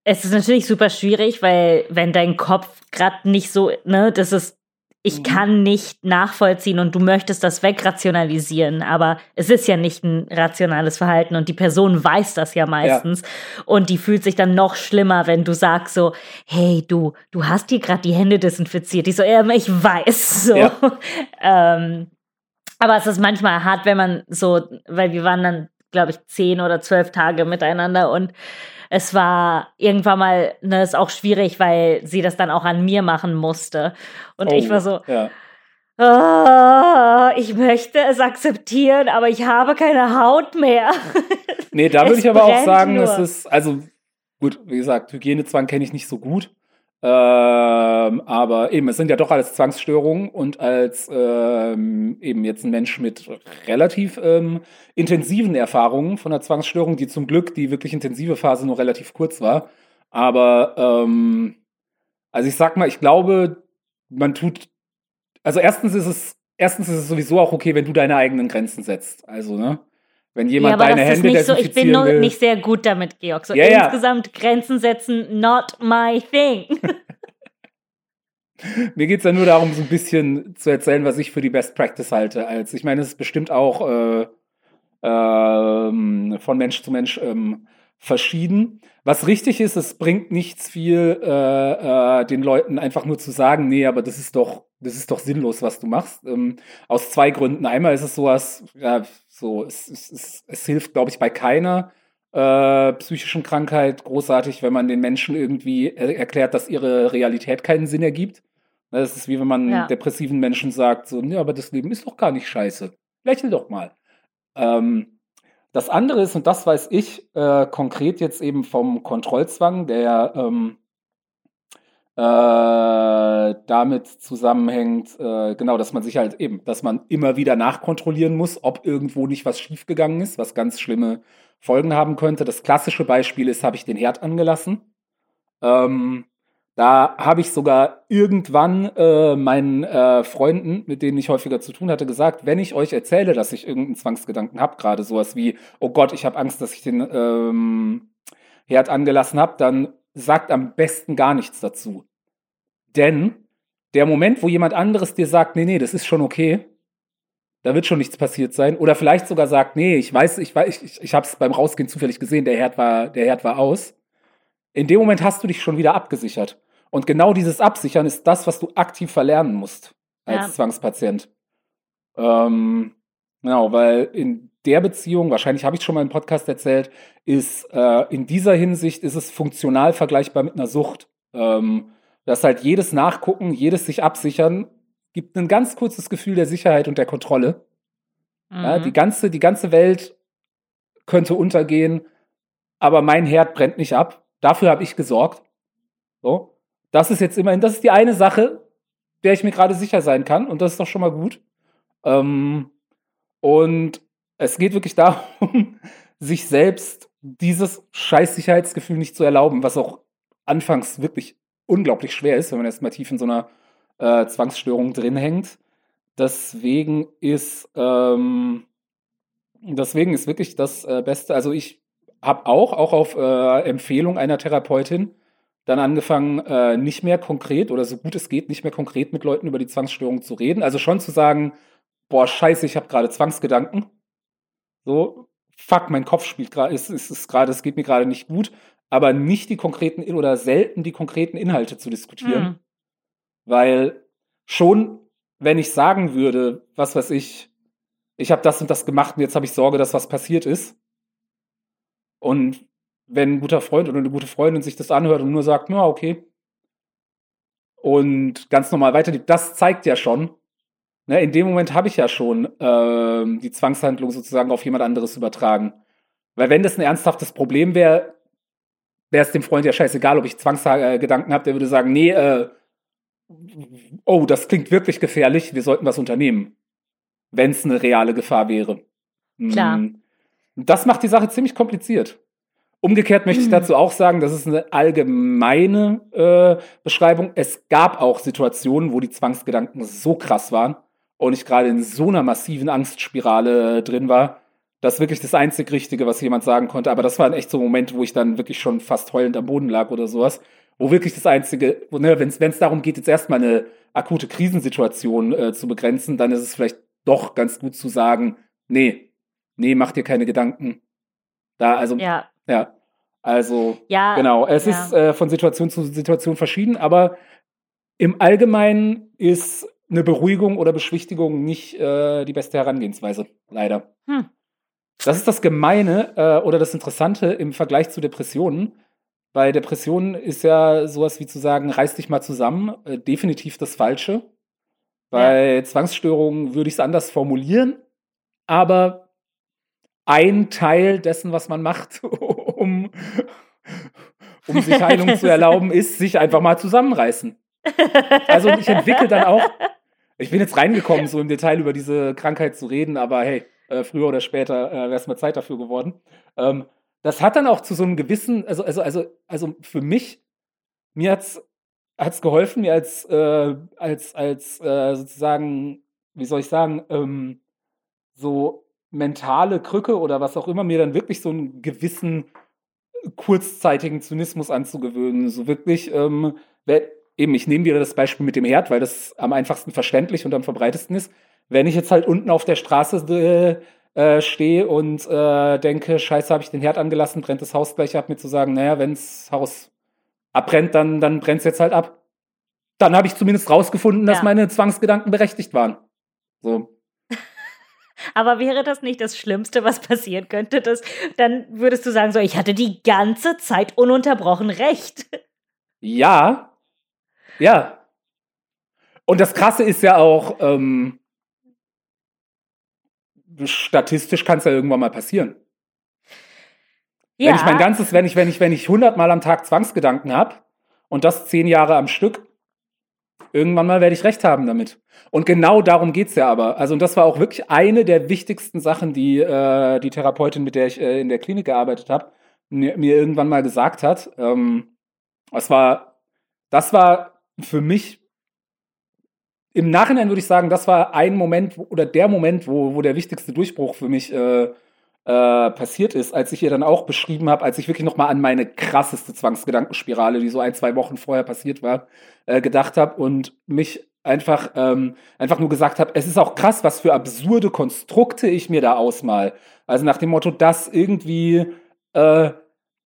es ist natürlich super schwierig, weil wenn dein Kopf gerade nicht so, ne, das ist ich mhm. kann nicht nachvollziehen und du möchtest das wegrationalisieren, aber es ist ja nicht ein rationales Verhalten und die Person weiß das ja meistens ja. und die fühlt sich dann noch schlimmer, wenn du sagst so, hey du, du hast dir gerade die Hände desinfiziert. Ich so, ja, ich weiß so. Ja. ähm, aber es ist manchmal hart, wenn man so, weil wir waren dann glaube ich, zehn oder zwölf Tage miteinander und es war irgendwann mal, ne, ist auch schwierig, weil sie das dann auch an mir machen musste. Und oh, ich war so, ja. oh, ich möchte es akzeptieren, aber ich habe keine Haut mehr. Nee, da würde ich aber auch sagen, nur. es ist, also gut, wie gesagt, Hygienezwang kenne ich nicht so gut. Ähm, aber eben, es sind ja doch alles Zwangsstörungen und als ähm, eben jetzt ein Mensch mit relativ ähm, intensiven Erfahrungen von der Zwangsstörung, die zum Glück die wirklich intensive Phase nur relativ kurz war. Aber ähm, also ich sag mal, ich glaube, man tut, also erstens ist es, erstens ist es sowieso auch okay, wenn du deine eigenen Grenzen setzt. Also, ne? Wenn jemand ja, deine Hände nicht so, Ich bin noch nicht sehr gut damit, Georg. So ja, insgesamt ja. Grenzen setzen, not my thing. Mir geht es ja nur darum, so ein bisschen zu erzählen, was ich für die Best Practice halte. Als ich meine, es ist bestimmt auch äh, äh, von Mensch zu Mensch ähm, verschieden. Was richtig ist, es bringt nichts viel, äh, äh, den Leuten einfach nur zu sagen, nee, aber das ist doch, das ist doch sinnlos, was du machst. Ähm, aus zwei Gründen. Einmal ist es sowas, ja, so, es, es, es, es hilft, glaube ich, bei keiner äh, psychischen Krankheit großartig, wenn man den Menschen irgendwie er erklärt, dass ihre Realität keinen Sinn ergibt. Das ist wie wenn man ja. depressiven Menschen sagt, so, ja, aber das Leben ist doch gar nicht scheiße. Lächel doch mal. Ähm, das andere ist, und das weiß ich äh, konkret jetzt eben vom Kontrollzwang, der ähm, äh, damit zusammenhängt, äh, genau, dass man sich halt eben, dass man immer wieder nachkontrollieren muss, ob irgendwo nicht was schiefgegangen ist, was ganz schlimme Folgen haben könnte. Das klassische Beispiel ist, habe ich den Herd angelassen. Ähm, da habe ich sogar irgendwann äh, meinen äh, Freunden, mit denen ich häufiger zu tun hatte, gesagt, wenn ich euch erzähle, dass ich irgendeinen Zwangsgedanken habe, gerade sowas wie, oh Gott, ich habe Angst, dass ich den ähm, Herd angelassen habe, dann sagt am besten gar nichts dazu. Denn der Moment, wo jemand anderes dir sagt, nee, nee, das ist schon okay, da wird schon nichts passiert sein, oder vielleicht sogar sagt, nee, ich weiß, ich weiß, ich, ich habe es beim Rausgehen zufällig gesehen, der Herd war, der Herd war aus. In dem Moment hast du dich schon wieder abgesichert. Und genau dieses Absichern ist das, was du aktiv verlernen musst als ja. Zwangspatient. Ähm, genau, weil in der Beziehung, wahrscheinlich habe ich schon mal im Podcast erzählt, ist äh, in dieser Hinsicht ist es funktional vergleichbar mit einer Sucht. Ähm, dass halt jedes Nachgucken, jedes sich absichern, gibt ein ganz kurzes Gefühl der Sicherheit und der Kontrolle. Mhm. Ja, die, ganze, die ganze Welt könnte untergehen, aber mein Herd brennt nicht ab. Dafür habe ich gesorgt. So. Das ist jetzt immerhin, das ist die eine Sache, der ich mir gerade sicher sein kann. Und das ist doch schon mal gut. Ähm, und es geht wirklich darum, sich selbst dieses Scheißsicherheitsgefühl nicht zu erlauben, was auch anfangs wirklich unglaublich schwer ist, wenn man erstmal tief in so einer äh, Zwangsstörung drin hängt. Deswegen ist, ähm, deswegen ist wirklich das äh, Beste. Also ich habe auch, auch auf äh, Empfehlung einer Therapeutin, dann angefangen, äh, nicht mehr konkret oder so gut es geht, nicht mehr konkret mit Leuten über die Zwangsstörung zu reden. Also schon zu sagen, boah, scheiße, ich habe gerade Zwangsgedanken. So, fuck, mein Kopf spielt gerade, ist, ist, ist gerade, es geht mir gerade nicht gut, aber nicht die konkreten oder selten die konkreten Inhalte zu diskutieren. Mhm. Weil schon, wenn ich sagen würde, was weiß ich, ich habe das und das gemacht und jetzt habe ich Sorge, dass was passiert ist. Und wenn ein guter Freund oder eine gute Freundin sich das anhört und nur sagt, na, okay, und ganz normal weiterlebt, das zeigt ja schon, ne, in dem Moment habe ich ja schon ähm, die Zwangshandlung sozusagen auf jemand anderes übertragen. Weil wenn das ein ernsthaftes Problem wäre, wäre es dem Freund ja scheißegal, ob ich Zwangsgedanken habe, der würde sagen, nee, äh, oh, das klingt wirklich gefährlich, wir sollten was unternehmen, wenn es eine reale Gefahr wäre. Klar. Hm. Das macht die Sache ziemlich kompliziert. Umgekehrt möchte ich mhm. dazu auch sagen, das ist eine allgemeine äh, Beschreibung. Es gab auch Situationen, wo die Zwangsgedanken so krass waren und ich gerade in so einer massiven Angstspirale äh, drin war, dass wirklich das einzig Richtige, was jemand sagen konnte. Aber das waren echt so Momente, wo ich dann wirklich schon fast heulend am Boden lag oder sowas. Wo wirklich das Einzige, ne, wenn es darum geht, jetzt erstmal eine akute Krisensituation äh, zu begrenzen, dann ist es vielleicht doch ganz gut zu sagen, nee, nee, mach dir keine Gedanken. Da, also ja. Ja, also ja, genau. Es ja. ist äh, von Situation zu Situation verschieden, aber im Allgemeinen ist eine Beruhigung oder Beschwichtigung nicht äh, die beste Herangehensweise, leider. Hm. Das ist das Gemeine äh, oder das Interessante im Vergleich zu Depressionen. Bei Depressionen ist ja sowas wie zu sagen, reiß dich mal zusammen, äh, definitiv das Falsche. Bei ja. Zwangsstörungen würde ich es anders formulieren, aber ein Teil dessen, was man macht, um, um sich Heilung zu erlauben, ist sich einfach mal zusammenreißen. Also ich entwickle dann auch, ich bin jetzt reingekommen, so im Detail über diese Krankheit zu reden, aber hey, äh, früher oder später äh, wäre es mal Zeit dafür geworden. Ähm, das hat dann auch zu so einem gewissen, also, also, also, also für mich, mir hat's, hat's geholfen, mir als, äh, als, als äh, sozusagen, wie soll ich sagen, ähm, so mentale Krücke oder was auch immer, mir dann wirklich so einen gewissen kurzzeitigen Zynismus anzugewöhnen. So wirklich, ähm, eben, ich nehme wieder das Beispiel mit dem Herd, weil das am einfachsten verständlich und am verbreitesten ist. Wenn ich jetzt halt unten auf der Straße äh, äh, stehe und äh, denke, scheiße, habe ich den Herd angelassen, brennt das Haus gleich ab, mir zu sagen, naja, wenn das Haus abbrennt, dann, dann brennt es jetzt halt ab. Dann habe ich zumindest rausgefunden, dass ja. meine Zwangsgedanken berechtigt waren. So. Aber wäre das nicht das Schlimmste, was passieren könnte? Dass, dann würdest du sagen, so, ich hatte die ganze Zeit ununterbrochen recht. Ja. Ja. Und das Krasse ist ja auch, ähm, statistisch kann es ja irgendwann mal passieren. Ja. Wenn ich mein ganzes, wenn ich, wenn ich, wenn ich 100 Mal am Tag Zwangsgedanken habe und das zehn Jahre am Stück, irgendwann mal werde ich recht haben damit. Und genau darum geht es ja aber. Also, und das war auch wirklich eine der wichtigsten Sachen, die äh, die Therapeutin, mit der ich äh, in der Klinik gearbeitet habe, mir, mir, irgendwann mal gesagt hat. Ähm, das war, das war für mich im Nachhinein würde ich sagen, das war ein Moment oder der Moment, wo, wo der wichtigste Durchbruch für mich äh, äh, passiert ist, als ich ihr dann auch beschrieben habe, als ich wirklich nochmal an meine krasseste Zwangsgedankenspirale, die so ein, zwei Wochen vorher passiert war, äh, gedacht habe und mich einfach, ähm, einfach nur gesagt habe, es ist auch krass, was für absurde Konstrukte ich mir da ausmal. Also nach dem Motto, dass irgendwie äh,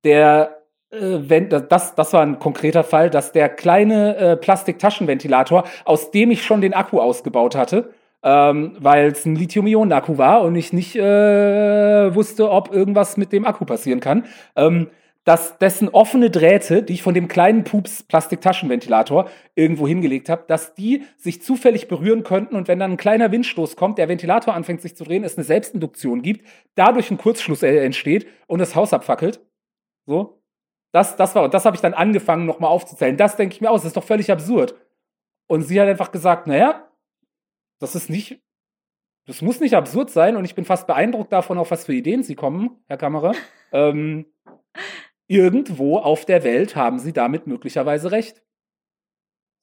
der wenn, das, das war ein konkreter Fall, dass der kleine äh, Plastiktaschenventilator, aus dem ich schon den Akku ausgebaut hatte, ähm, weil es ein Lithium-Ionen-Akku war und ich nicht äh, wusste, ob irgendwas mit dem Akku passieren kann, ähm, dass dessen offene Drähte, die ich von dem kleinen Pups Plastiktaschenventilator irgendwo hingelegt habe, dass die sich zufällig berühren könnten und wenn dann ein kleiner Windstoß kommt, der Ventilator anfängt sich zu drehen, es eine Selbstinduktion gibt, dadurch ein Kurzschluss äh, entsteht und das Haus abfackelt. So, das, das war, und das habe ich dann angefangen, nochmal aufzuzählen. Das denke ich mir aus, das ist doch völlig absurd. Und sie hat einfach gesagt, naja, das ist nicht, das muss nicht absurd sein und ich bin fast beeindruckt davon, auf was für Ideen sie kommen, Herr Kammerer. ähm, irgendwo auf der Welt haben sie damit möglicherweise recht.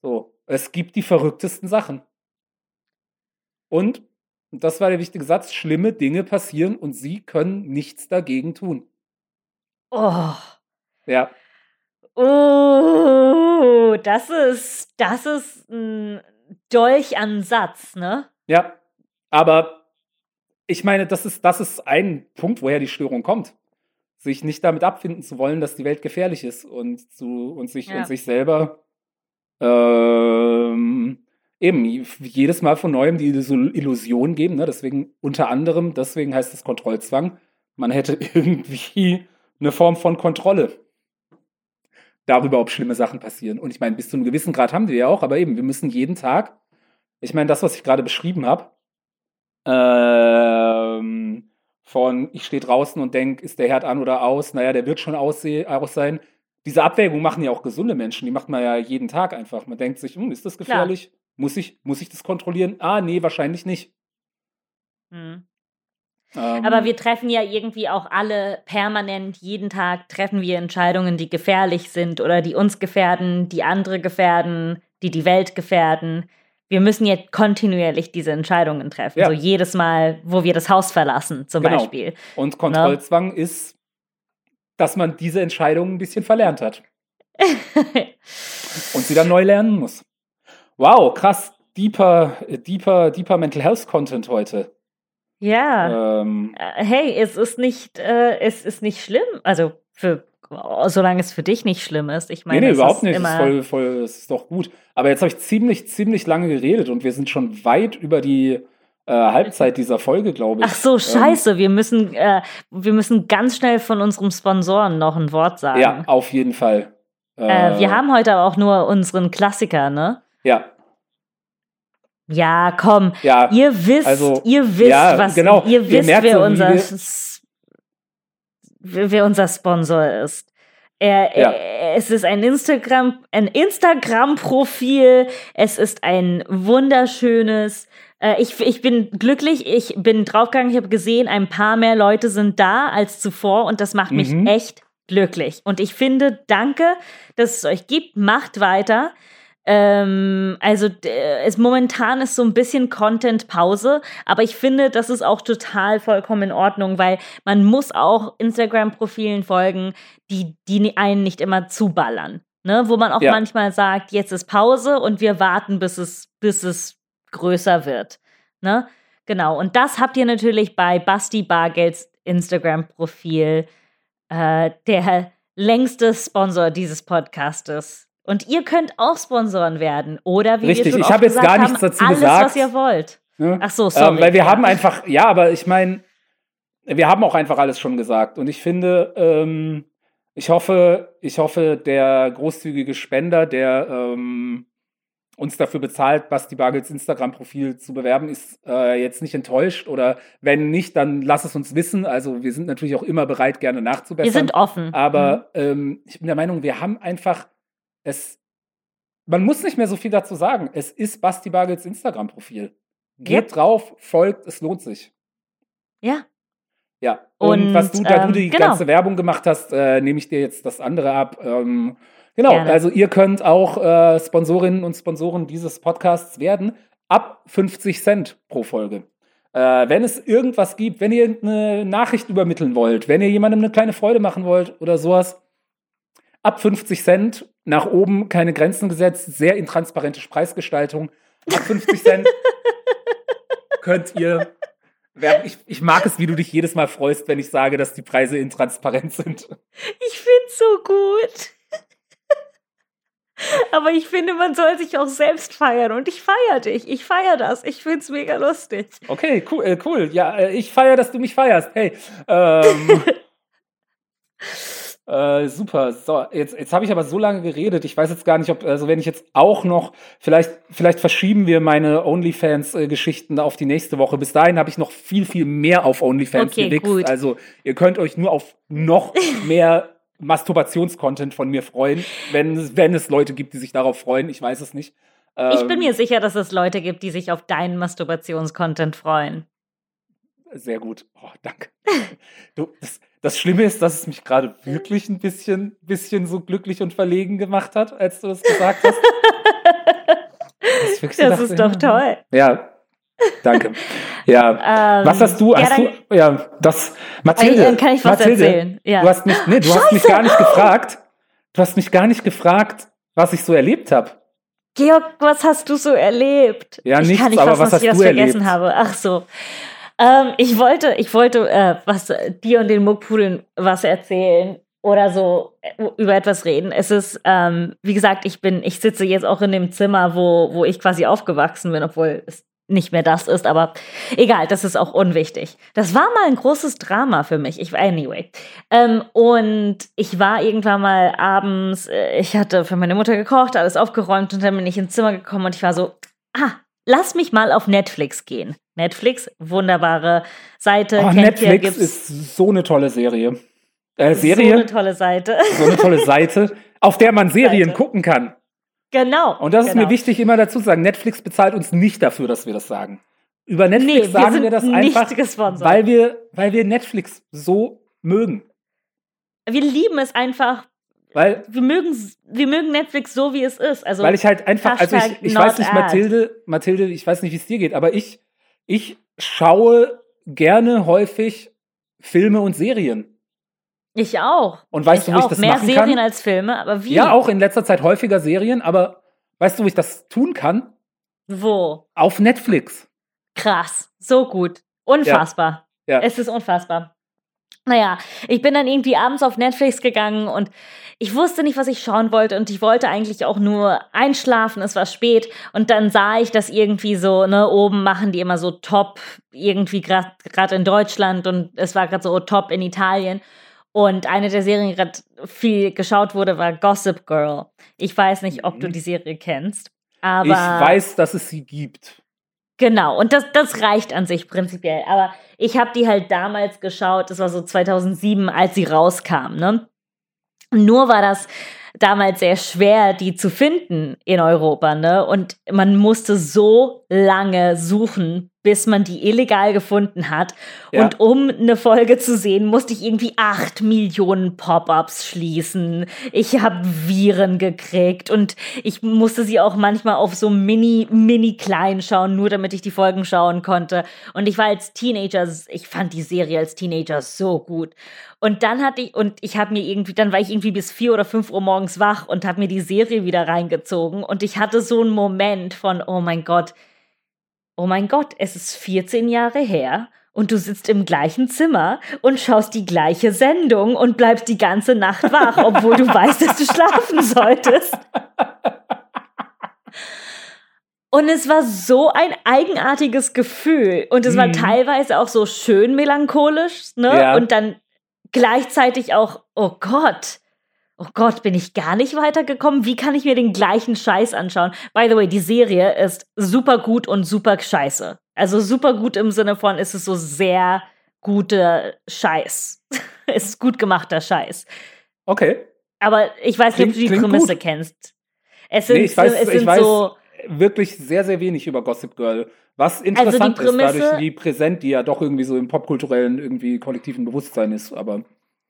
So, es gibt die verrücktesten Sachen. Und, und das war der wichtige Satz, schlimme Dinge passieren und sie können nichts dagegen tun. Oh. Ja. Oh, das ist, das ist ein Dolchansatz, ne? Ja, aber ich meine, das ist, das ist ein Punkt, woher die Störung kommt. Sich nicht damit abfinden zu wollen, dass die Welt gefährlich ist und, zu, und, sich, ja. und sich selber ähm, eben jedes Mal von neuem die Illusion geben. Ne? Deswegen unter anderem, deswegen heißt es Kontrollzwang. Man hätte irgendwie eine Form von Kontrolle darüber, ob schlimme Sachen passieren. Und ich meine, bis zu einem gewissen Grad haben wir ja auch, aber eben, wir müssen jeden Tag, ich meine, das, was ich gerade beschrieben habe, ähm, von ich stehe draußen und denke, ist der Herd an oder aus? Naja, der wird schon aus sein. Diese Abwägung machen ja auch gesunde Menschen, die macht man ja jeden Tag einfach. Man denkt sich, hm, ist das gefährlich? Muss ich, muss ich das kontrollieren? Ah, nee, wahrscheinlich nicht. Hm. Ähm, Aber wir treffen ja irgendwie auch alle permanent, jeden Tag treffen wir Entscheidungen, die gefährlich sind oder die uns gefährden, die andere gefährden, die die Welt gefährden. Wir müssen jetzt kontinuierlich diese Entscheidungen treffen. Ja. So jedes Mal, wo wir das Haus verlassen, zum genau. Beispiel. Und Kontrollzwang no? ist, dass man diese Entscheidungen ein bisschen verlernt hat. und sie dann neu lernen muss. Wow, krass. Deeper, deeper, deeper Mental Health Content heute. Ja. Ähm, äh, hey, es ist nicht, äh, es ist nicht schlimm. Also für solange es für dich nicht schlimm ist. Ich meine, nee, nee, überhaupt nicht. Es ist, voll, voll, es ist doch gut. Aber jetzt habe ich ziemlich, ziemlich lange geredet und wir sind schon weit über die äh, Halbzeit dieser Folge, glaube ich. Ach so, scheiße. Ähm, wir, müssen, äh, wir müssen ganz schnell von unserem Sponsoren noch ein Wort sagen. Ja, auf jeden Fall. Äh, wir haben heute aber auch nur unseren Klassiker, ne? Ja. Ja, komm. Ja, ihr wisst, also, ihr wisst, ja, was genau. ihr wisst, wer so, unser wer unser Sponsor ist. Er, ja. er, es ist ein Instagram, ein Instagram-Profil. Es ist ein wunderschönes. Äh, ich, ich bin glücklich. Ich bin draufgegangen. Ich habe gesehen, ein paar mehr Leute sind da als zuvor und das macht mich mhm. echt glücklich. Und ich finde, danke, dass es euch gibt. Macht weiter. Ähm, also es momentan ist so ein bisschen Content-Pause, aber ich finde, das ist auch total vollkommen in Ordnung, weil man muss auch Instagram-Profilen folgen, die, die einen nicht immer zuballern. Ne? Wo man auch ja. manchmal sagt, jetzt ist Pause und wir warten, bis es, bis es größer wird. Ne? Genau. Und das habt ihr natürlich bei Basti Bargelds Instagram-Profil, äh, der längste Sponsor dieses Podcastes. Und ihr könnt auch Sponsoren werden. Oder wie Richtig, wir schon ich habe jetzt gar nichts dazu alles, gesagt. was ihr wollt. Ja? Ach so, sorry. Ähm, weil wir ja. haben einfach, ja, aber ich meine, wir haben auch einfach alles schon gesagt. Und ich finde, ähm, ich hoffe, ich hoffe, der großzügige Spender, der ähm, uns dafür bezahlt, Basti Bagels Instagram-Profil zu bewerben, ist äh, jetzt nicht enttäuscht. Oder wenn nicht, dann lass es uns wissen. Also wir sind natürlich auch immer bereit, gerne nachzubessern. Wir sind offen. Aber mhm. ähm, ich bin der Meinung, wir haben einfach es, man muss nicht mehr so viel dazu sagen. Es ist Basti Bagels Instagram-Profil. Geht yep. drauf, folgt, es lohnt sich. Ja. Ja. Und, Und was du, da ähm, du die genau. ganze Werbung gemacht hast, äh, nehme ich dir jetzt das andere ab. Ähm, genau, Gerne. also ihr könnt auch äh, Sponsorinnen und Sponsoren dieses Podcasts werden. Ab 50 Cent pro Folge. Äh, wenn es irgendwas gibt, wenn ihr irgendeine Nachricht übermitteln wollt, wenn ihr jemandem eine kleine Freude machen wollt oder sowas, ab 50 Cent nach oben keine Grenzen gesetzt, sehr intransparente Preisgestaltung. Ab 50 Cent könnt ihr. Ich, ich mag es, wie du dich jedes Mal freust, wenn ich sage, dass die Preise intransparent sind. Ich find's so gut. Aber ich finde, man soll sich auch selbst feiern. Und ich feiere dich. Ich feiere das. Ich find's mega lustig. Okay, cool. Äh, cool. Ja, äh, ich feiere, dass du mich feierst. Hey. Ähm, Äh, super. So, jetzt, jetzt habe ich aber so lange geredet. Ich weiß jetzt gar nicht, ob, also wenn ich jetzt auch noch, vielleicht, vielleicht verschieben wir meine OnlyFans-Geschichten auf die nächste Woche. Bis dahin habe ich noch viel, viel mehr auf OnlyFans okay, gewichst. Gut. Also ihr könnt euch nur auf noch mehr Masturbationscontent von mir freuen, wenn, wenn es Leute gibt, die sich darauf freuen. Ich weiß es nicht. ich bin ähm, mir sicher, dass es Leute gibt, die sich auf deinen Masturbationscontent freuen. Sehr gut. Oh, danke. Du, das, das Schlimme ist, dass es mich gerade wirklich ein bisschen, bisschen so glücklich und verlegen gemacht hat, als du das gesagt hast. das, das ist doch toll. Ja, danke. Ja, ähm, was hast du? Hast ja, du? Ja, das. Mathilde. Dann kann ich was Mathilde, erzählen. Ja. Du hast mich, nee, du hast mich gar nicht gefragt. Du hast mich gar nicht gefragt, was ich so erlebt habe. Georg, was hast du so erlebt? Ja, nichts, ich kann nicht aber fassen, was hast ich du das vergessen habe. Ach so. Ähm, ich wollte, ich wollte äh, was dir und den Muckpudeln was erzählen oder so äh, über etwas reden. Es ist, ähm, wie gesagt, ich bin, ich sitze jetzt auch in dem Zimmer, wo, wo ich quasi aufgewachsen bin, obwohl es nicht mehr das ist, aber egal, das ist auch unwichtig. Das war mal ein großes Drama für mich. Ich, anyway. Ähm, und ich war irgendwann mal abends, äh, ich hatte für meine Mutter gekocht, alles aufgeräumt und dann bin ich ins Zimmer gekommen und ich war so, ah, lass mich mal auf Netflix gehen. Netflix, wunderbare Seite. Oh, Netflix ist so eine tolle Serie. Äh, Serie. So eine tolle Seite. So eine tolle Seite, auf der man Serien Seite. gucken kann. Genau. Und das genau. ist mir genau. wichtig, immer dazu zu sagen. Netflix bezahlt uns nicht dafür, dass wir das sagen. Über Netflix nee, wir sagen wir das einfach, weil wir, weil wir Netflix so mögen. Wir lieben es einfach, weil wir mögen, wir mögen Netflix so, wie es ist. Also weil ich halt einfach, also ich, ich weiß nicht, Mathilde, Mathilde, ich weiß nicht, wie es dir geht, aber ich, ich schaue gerne häufig Filme und Serien. Ich auch. Und weißt ich du, wie ich das Mehr machen Serien kann? als Filme, aber wie? Ja, auch in letzter Zeit häufiger Serien, aber weißt du, wie ich das tun kann? Wo? Auf Netflix. Krass, so gut. Unfassbar. Ja. ja. Es ist unfassbar. Naja, ich bin dann irgendwie abends auf Netflix gegangen und ich wusste nicht, was ich schauen wollte und ich wollte eigentlich auch nur einschlafen, es war spät und dann sah ich das irgendwie so, ne, oben machen die immer so top, irgendwie gerade in Deutschland und es war gerade so top in Italien und eine der Serien, die gerade viel geschaut wurde, war Gossip Girl. Ich weiß nicht, ob du mhm. die Serie kennst, aber. Ich weiß, dass es sie gibt. Genau, und das, das reicht an sich prinzipiell. Aber ich habe die halt damals geschaut, das war so 2007, als sie rauskam, ne? Nur war das damals sehr schwer, die zu finden in Europa, ne? Und man musste so lange suchen, bis man die illegal gefunden hat. Ja. Und um eine Folge zu sehen, musste ich irgendwie acht Millionen Pop-ups schließen. Ich habe Viren gekriegt und ich musste sie auch manchmal auf so mini, mini klein schauen, nur damit ich die Folgen schauen konnte. Und ich war als Teenager, ich fand die Serie als Teenager so gut. Und dann hatte ich, und ich habe mir irgendwie, dann war ich irgendwie bis vier oder fünf Uhr morgens wach und habe mir die Serie wieder reingezogen. Und ich hatte so einen Moment von, oh mein Gott, oh mein Gott, es ist 14 Jahre her und du sitzt im gleichen Zimmer und schaust die gleiche Sendung und bleibst die ganze Nacht wach, obwohl du weißt, dass du schlafen solltest. Und es war so ein eigenartiges Gefühl. Und es war mhm. teilweise auch so schön melancholisch, ne? Ja. Und dann gleichzeitig auch, oh Gott, oh Gott, bin ich gar nicht weitergekommen? Wie kann ich mir den gleichen Scheiß anschauen? By the way, die Serie ist super gut und super scheiße. Also super gut im Sinne von, ist es so sehr guter Scheiß. ist gut gemachter Scheiß. Okay. Aber ich weiß nicht, ob du die Prämisse gut. kennst. Es sind, nee, ich weiß, es sind ich weiß so wirklich sehr, sehr wenig über Gossip Girl. Was also interessant also Prämisse, ist, dadurch, wie präsent die ja doch irgendwie so im popkulturellen, irgendwie kollektiven Bewusstsein ist, aber.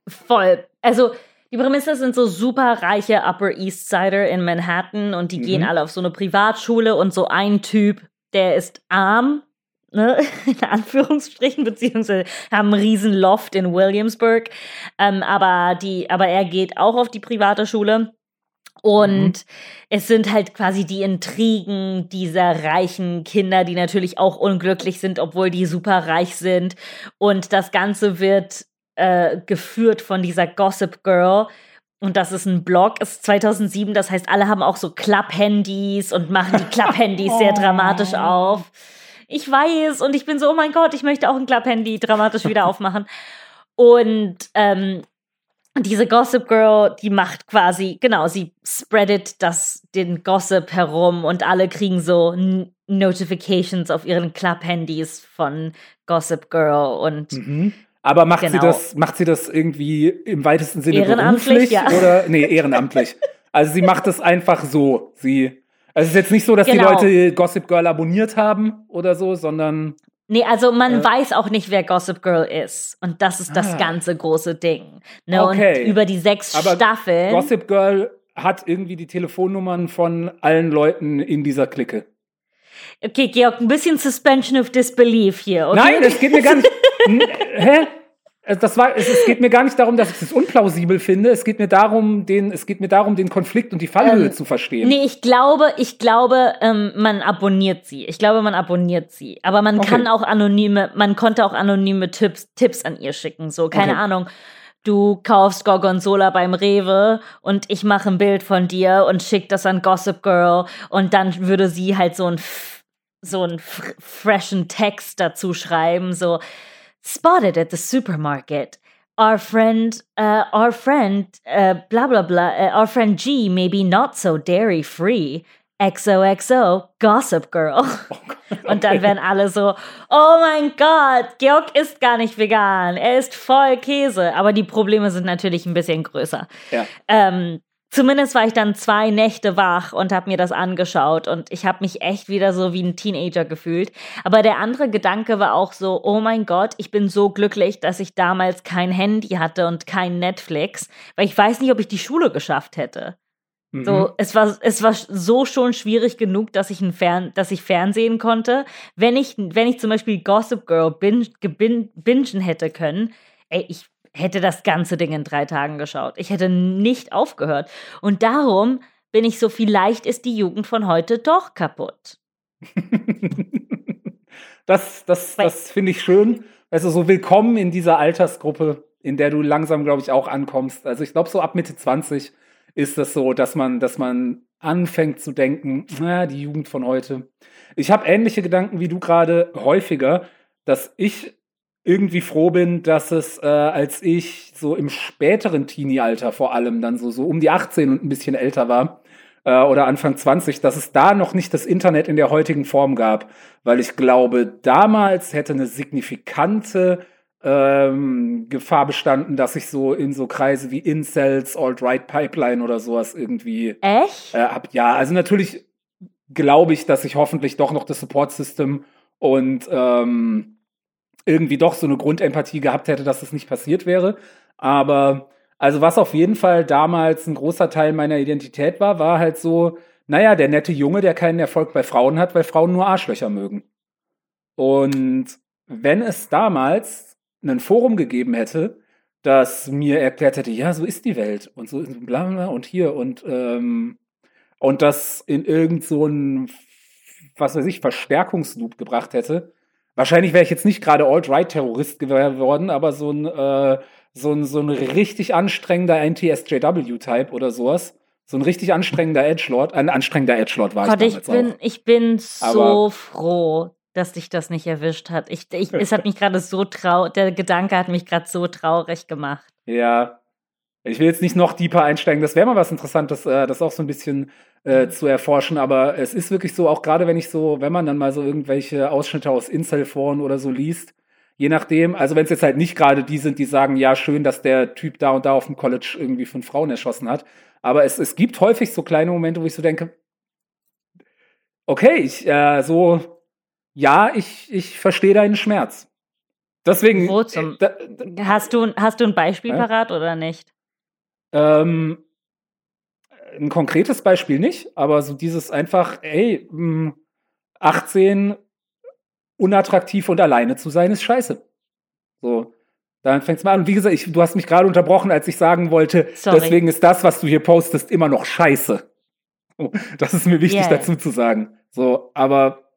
Voll. Also, die Prämisse sind so super reiche Upper East Sider in Manhattan und die mhm. gehen alle auf so eine Privatschule und so ein Typ, der ist arm, ne, in Anführungsstrichen, beziehungsweise haben einen riesen Loft in Williamsburg, ähm, aber die, aber er geht auch auf die private Schule. Und mhm. es sind halt quasi die Intrigen dieser reichen Kinder, die natürlich auch unglücklich sind, obwohl die super reich sind. Und das Ganze wird äh, geführt von dieser Gossip Girl. Und das ist ein Blog, ist 2007, das heißt, alle haben auch so Klapp-Handys und machen die Klapp-Handys sehr dramatisch oh. auf. Ich weiß und ich bin so, oh mein Gott, ich möchte auch ein Klapp-Handy dramatisch wieder aufmachen. Und ähm, diese Gossip Girl, die macht quasi, genau, sie spreadet das, den Gossip herum und alle kriegen so Notifications auf ihren Klapp-Handys von Gossip Girl und mhm. Aber macht genau. sie das, macht sie das irgendwie im weitesten Sinne ehrenamtlich, beruflich ja. oder nee, ehrenamtlich? also sie macht das einfach so. Sie also es ist jetzt nicht so, dass genau. die Leute Gossip Girl abonniert haben oder so, sondern Nee, also man äh, weiß auch nicht, wer Gossip Girl ist. Und das ist das ah. ganze große Ding. Ne? Okay. Und über die sechs Aber Staffeln. Gossip Girl hat irgendwie die Telefonnummern von allen Leuten in dieser Clique. Okay, Georg, ein bisschen Suspension of Disbelief hier. Okay? Nein, es geht mir gar nicht. Hä? Das war, es, es, geht mir gar nicht darum, dass ich es unplausibel finde. Es geht mir darum, den, es geht mir darum, den Konflikt und die Fallhöhe ähm, zu verstehen. Nee, ich glaube, ich glaube, ähm, man abonniert sie. Ich glaube, man abonniert sie. Aber man okay. kann auch anonyme, man konnte auch anonyme Tipps, Tipps an ihr schicken. So, keine okay. Ahnung. Du kaufst Gorgonzola beim Rewe und ich mache ein Bild von dir und schick das an Gossip Girl und dann würde sie halt so ein so einen freshen Text dazu schreiben, so spotted at the supermarket. Our friend, uh, our friend, uh, blah blah blah, uh, our friend G maybe not so dairy free. XOXO, Gossip Girl. Oh Und dann werden alle so, oh mein Gott, Georg ist gar nicht vegan, er ist voll Käse. Aber die Probleme sind natürlich ein bisschen größer. Ja. Ähm, Zumindest war ich dann zwei Nächte wach und habe mir das angeschaut und ich habe mich echt wieder so wie ein Teenager gefühlt. Aber der andere Gedanke war auch so, oh mein Gott, ich bin so glücklich, dass ich damals kein Handy hatte und kein Netflix, weil ich weiß nicht, ob ich die Schule geschafft hätte. Mhm. So, es war, es war so schon schwierig genug, dass ich ein Fern, dass ich Fernsehen konnte. Wenn ich, wenn ich zum Beispiel Gossip Girl bin, bingen hätte können, ey, ich hätte das ganze Ding in drei Tagen geschaut. Ich hätte nicht aufgehört. Und darum bin ich so, vielleicht ist die Jugend von heute doch kaputt. das das, das finde ich schön. Also so willkommen in dieser Altersgruppe. in der du langsam, glaube ich, auch ankommst. Also ich glaube, so ab Mitte 20 ist das so, dass man, dass man anfängt zu denken, na, die Jugend von heute. Ich habe ähnliche Gedanken wie du gerade häufiger, dass ich irgendwie froh bin, dass es, äh, als ich so im späteren Teenie-Alter vor allem dann so, so um die 18 und ein bisschen älter war, äh, oder Anfang 20, dass es da noch nicht das Internet in der heutigen Form gab. Weil ich glaube, damals hätte eine signifikante ähm, Gefahr bestanden, dass ich so in so Kreise wie Incels, Alt-Right Pipeline oder sowas irgendwie Echt? Äh, hab. Ja, also natürlich glaube ich, dass ich hoffentlich doch noch das Support-System und ähm, irgendwie doch so eine Grundempathie gehabt hätte, dass das nicht passiert wäre. Aber also was auf jeden Fall damals ein großer Teil meiner Identität war, war halt so, naja, der nette Junge, der keinen Erfolg bei Frauen hat, weil Frauen nur Arschlöcher mögen. Und wenn es damals ein Forum gegeben hätte, das mir erklärt hätte, ja, so ist die Welt und so bla bla und hier und ähm, und das in irgend so ein was weiß ich Verstärkungsloop gebracht hätte, Wahrscheinlich wäre ich jetzt nicht gerade Alt-Right-Terrorist geworden, aber so ein, äh, so ein, so ein richtig anstrengender NTSJW-Type oder sowas. So ein richtig anstrengender Edgelord. Ein anstrengender Edgelord war Gott, ich ich bin, auch. ich bin so Aber- froh, dass dich das nicht erwischt hat. Ich, ich, es hat mich gerade so traurig, der Gedanke hat mich gerade so traurig gemacht. Ja. Ich will jetzt nicht noch deeper einsteigen. Das wäre mal was Interessantes, äh, das auch so ein bisschen äh, zu erforschen. Aber es ist wirklich so, auch gerade wenn ich so, wenn man dann mal so irgendwelche Ausschnitte aus Incel-Foren oder so liest, je nachdem, also wenn es jetzt halt nicht gerade die sind, die sagen, ja, schön, dass der Typ da und da auf dem College irgendwie fünf Frauen erschossen hat. Aber es, es gibt häufig so kleine Momente, wo ich so denke, okay, ich, äh, so, ja, ich, ich verstehe deinen Schmerz. Deswegen, Wo zum- äh, da, da, Hast du, hast du ein Beispiel Ja. parat oder nicht? Ähm, ein konkretes Beispiel nicht, aber so dieses einfach, ey, mh, 18 unattraktiv und alleine zu sein, ist scheiße. So, dann fängt's mal an. Und wie gesagt, ich, du hast mich gerade unterbrochen, als ich sagen wollte, Sorry. deswegen ist das, was du hier postest, immer noch scheiße. Das ist mir wichtig Yeah. dazu zu sagen. So, aber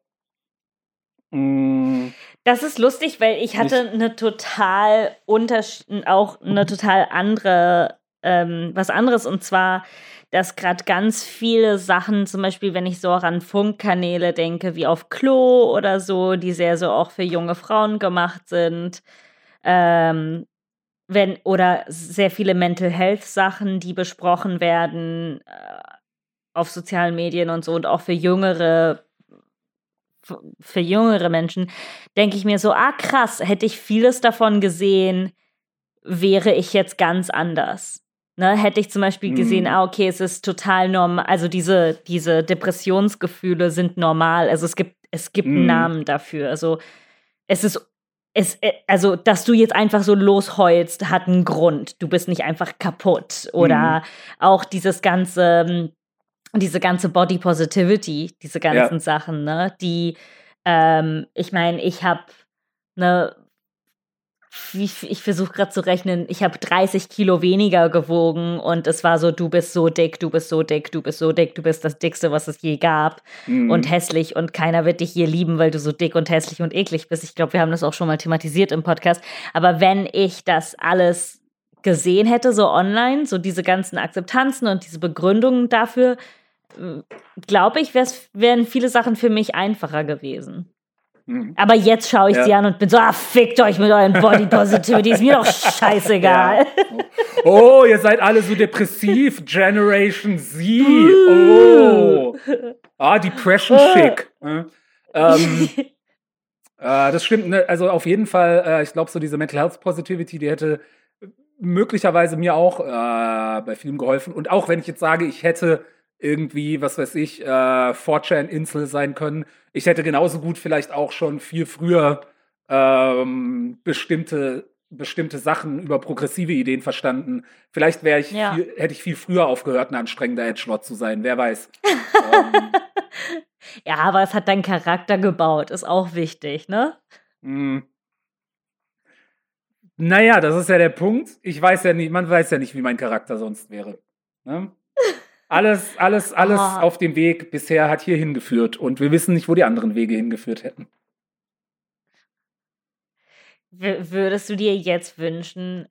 mh, Das ist lustig, weil ich hatte eine total untersch auch eine total andere, ähm, was anderes und zwar, dass gerade ganz viele Sachen, zum Beispiel, wenn ich so auch an Funkkanäle denke, wie auf Klo oder so, die sehr so auch für junge Frauen gemacht sind, ähm, wenn, oder sehr viele Mental Health Sachen, die besprochen werden äh, auf sozialen Medien und so und auch für jüngere f- für jüngere Menschen, denke ich mir so, ah krass, hätte ich vieles davon gesehen, wäre ich jetzt ganz anders. Ne, hätte ich zum Beispiel gesehen, Mhm. ah, okay, es ist total normal, also diese, diese Depressionsgefühle sind normal. Also es gibt, es gibt einen Mhm. Namen dafür. Also es ist, es, äh, also, dass du jetzt einfach so losheulst, hat einen Grund. Du bist nicht einfach kaputt. Oder auch dieses ganze, ähm, diese ganze Body Positivity, diese ganzen Sachen, ne, die, ähm, ich meine, ich habe ne, wie, ich versuche gerade zu rechnen, ich habe 30 Kilo weniger gewogen und es war so, du bist so dick, du bist so dick, du bist so dick, du bist das Dickste, was es je gab mh, und hässlich und keiner wird dich hier lieben, weil du so dick und hässlich und eklig bist. Ich glaube, wir haben das auch schon mal thematisiert im Podcast. Aber wenn ich das alles gesehen hätte, so online, so diese ganzen Akzeptanzen und diese Begründungen dafür, glaube ich, wären viele Sachen für mich einfacher gewesen. Mh. Aber jetzt schaue ich Ja. sie an und bin so, ah, fickt euch mit euren Body Positivity, ist mir doch scheißegal. Oh, ihr seid alle so depressiv. Generation Z. Oh. Ah, Depression Chic. Ja. Ähm, äh, das stimmt. Ne? Also auf jeden Fall, äh, ich glaube, so diese Mental Health Positivity, die hätte möglicherweise mir auch äh, bei Filmen geholfen. Und auch wenn ich jetzt sage, ich hätte irgendwie, was weiß ich, äh, 4chan-Insel sein können, ich hätte genauso gut vielleicht auch schon viel früher ähm, bestimmte bestimmte Sachen über progressive Ideen verstanden. Vielleicht wäre ich Ja. viel, hätte ich viel früher aufgehört, ein anstrengender Edgelord zu sein. Wer weiß. ähm, Ja, aber es hat deinen Charakter gebaut, ist auch wichtig, ne? mh. naja, das ist ja der Punkt. Ich weiß ja nicht, man weiß ja nicht, wie mein Charakter sonst wäre. Ne? Alles, alles, alles Ah. auf dem Weg bisher hat hier hingeführt und wir wissen nicht, wo die anderen Wege hingeführt hätten. W würdest du dir jetzt wünschen,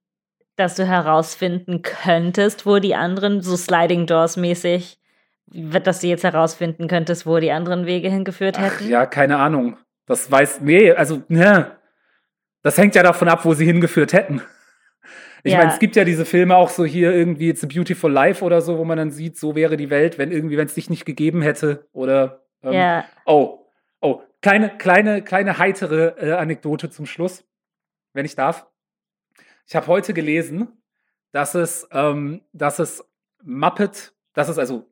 dass du herausfinden könntest, wo die anderen, so Sliding Doors mäßig, dass du jetzt herausfinden könntest, wo die anderen Wege hingeführt hätten? Ach, ja, keine Ahnung. Das weiß, nee, also, ne. Das hängt ja davon ab, wo sie hingeführt hätten. Ich ja. meine, es gibt ja diese Filme auch so hier irgendwie It's a Beautiful Life oder so, wo man dann sieht, so wäre die Welt, wenn irgendwie, wenn es dich nicht gegeben hätte oder ähm, ja. oh, oh, kleine, kleine, kleine heitere äh, Anekdote zum Schluss, wenn ich darf. Ich habe heute gelesen, dass es, ähm, dass es Muppet, dass es also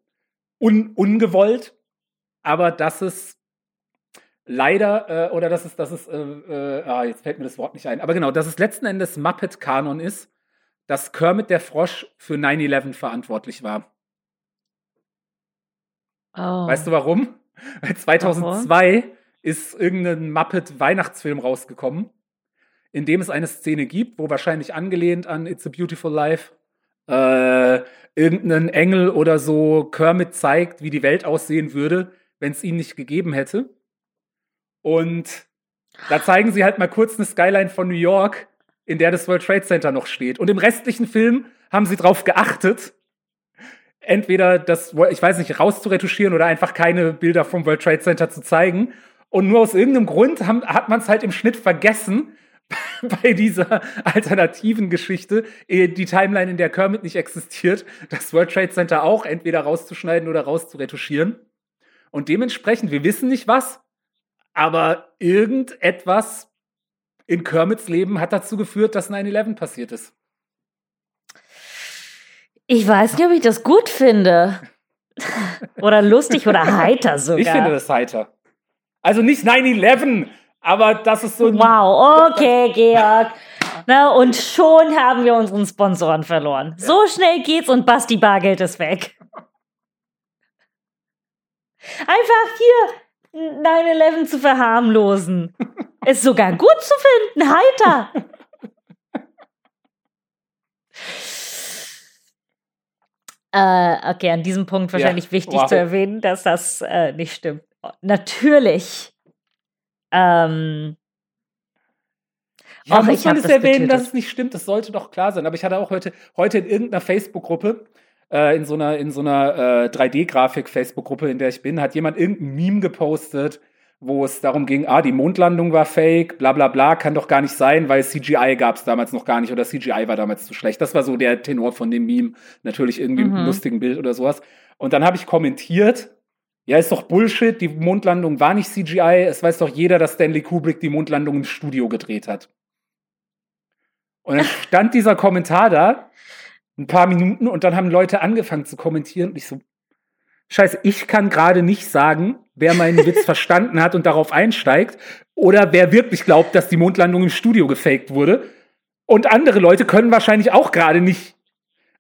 un, ungewollt, aber dass es leider, äh, oder dass es, dass es, äh, äh, ah, jetzt fällt mir das Wort nicht ein, aber genau, dass es letzten Endes Muppet-Kanon ist, dass Kermit der Frosch für 9-11 verantwortlich war. Oh. Weißt du warum? Weil 2002 warum? ist irgendein Muppet-Weihnachtsfilm rausgekommen, in dem es eine Szene gibt, wo wahrscheinlich angelehnt an It's a Beautiful Life äh, irgendein Engel oder so Kermit zeigt, wie die Welt aussehen würde, wenn es ihn nicht gegeben hätte. Und da zeigen sie halt mal kurz eine Skyline von New York in der das World Trade Center noch steht. Und im restlichen Film haben sie darauf geachtet, entweder das, ich weiß nicht, rauszuretuschieren oder einfach keine Bilder vom World Trade Center zu zeigen. Und nur aus irgendeinem Grund haben, hat man es halt im Schnitt vergessen, bei dieser alternativen Geschichte, die Timeline, in der Kermit nicht existiert, das World Trade Center auch entweder rauszuschneiden oder rauszuretuschieren. Und dementsprechend, wir wissen nicht was, aber irgendetwas in Kermits Leben hat dazu geführt, dass 9-11 passiert ist. Ich weiß nicht, ob ich das gut finde. oder lustig oder heiter sogar. Ich finde das heiter. Also nicht 9-11, aber das ist so ein. Wow, okay, Georg. Na, und schon haben wir unseren Sponsoren verloren. Ja. So schnell geht's und Basti Bargeld ist weg. Einfach hier 9-11 zu verharmlosen. Ist sogar gut zu finden, heiter. äh, okay, an diesem Punkt wahrscheinlich ja, wichtig wow. zu erwähnen, dass das äh, nicht stimmt. Natürlich. Ähm, ja, Och, muss man es erwähnen, dass es nicht stimmt? Das sollte doch klar sein. Aber ich hatte auch heute, heute in irgendeiner Facebook-Gruppe, äh, in so einer, in so einer äh, 3D-Grafik-Facebook-Gruppe, in der ich bin, hat jemand irgendein Meme gepostet, wo es darum ging, ah, die Mondlandung war fake, bla bla bla, kann doch gar nicht sein, weil CGI gab es damals noch gar nicht oder CGI war damals zu schlecht. Das war so der Tenor von dem Meme. Natürlich irgendwie mhm. mit einem lustigen Bild oder sowas. Und dann habe ich kommentiert, ja, ist doch Bullshit, die Mondlandung war nicht CGI, es weiß doch jeder, dass Stanley Kubrick die Mondlandung im Studio gedreht hat. Und dann stand dieser Kommentar da, ein paar Minuten, und dann haben Leute angefangen zu kommentieren und ich so, Scheiße, ich kann gerade nicht sagen, wer meinen Witz verstanden hat und darauf einsteigt oder wer wirklich glaubt, dass die Mondlandung im Studio gefaked wurde. Und andere Leute können wahrscheinlich auch gerade nicht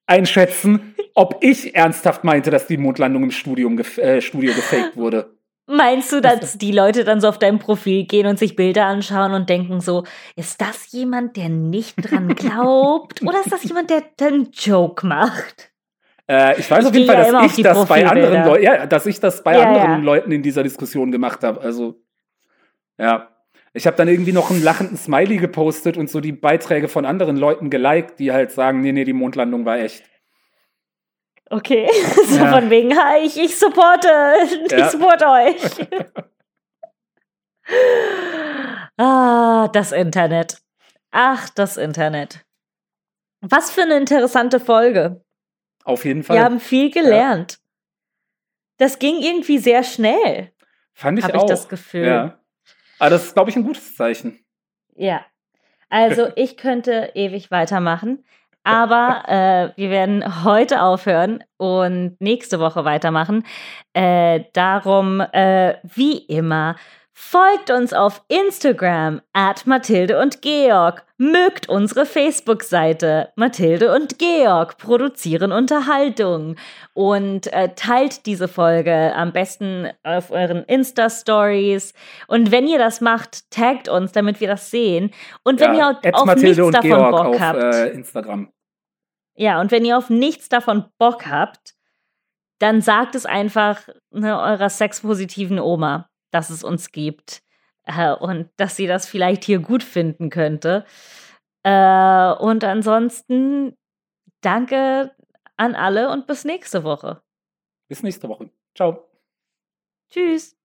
einschätzen, ob ich ernsthaft meinte, dass die Mondlandung im Studium äh, Studio gefaked wurde. Meinst du, dass die Leute dann so auf dein Profil gehen und sich Bilder anschauen und denken so, ist das jemand, der nicht dran glaubt? oder ist das jemand, der einen Joke macht? Äh, ich weiß auf jeden Fall, dass ich das bei anderen Leuten, ja, dass ich das bei ja, anderen ja. Leuten in dieser Diskussion gemacht habe. Also, ja. Ich habe dann irgendwie noch einen lachenden Smiley gepostet und so die Beiträge von anderen Leuten geliked, die halt sagen, nee, nee, die Mondlandung war echt. Okay, so ja. von wegen, hi, ich, ich supporte, ich supporte euch. ah, das Internet. Ach, das Internet. Was für eine interessante Folge. Auf jeden Fall. Wir haben viel gelernt. Ja. Das ging irgendwie sehr schnell. Fand ich auch. ich das Gefühl. Ja. Aber das ist, glaube ich, ein gutes Zeichen. Ja. Also ich könnte ewig weitermachen, aber äh, wir werden heute aufhören und nächste Woche weitermachen. Äh, darum, äh, wie immer, Folgt uns auf Instagram at Mathilde und Georg. Mögt unsere Facebook-Seite. Mathilde und Georg produzieren Unterhaltung. Und äh, teilt diese Folge am besten auf euren Insta-Stories. Und wenn ihr das macht, taggt uns, damit wir das sehen. Und wenn ja, ihr auf Mathilde nichts davon Georg Bock auf, habt. Äh, Instagram. Ja, und wenn ihr auf nichts davon Bock habt, dann sagt es einfach ne, eurer sexpositiven Oma dass es uns gibt äh, und dass sie das vielleicht hier gut finden könnte. Äh, und ansonsten danke an alle und bis nächste Woche. Bis nächste Woche. Ciao. Tschüss.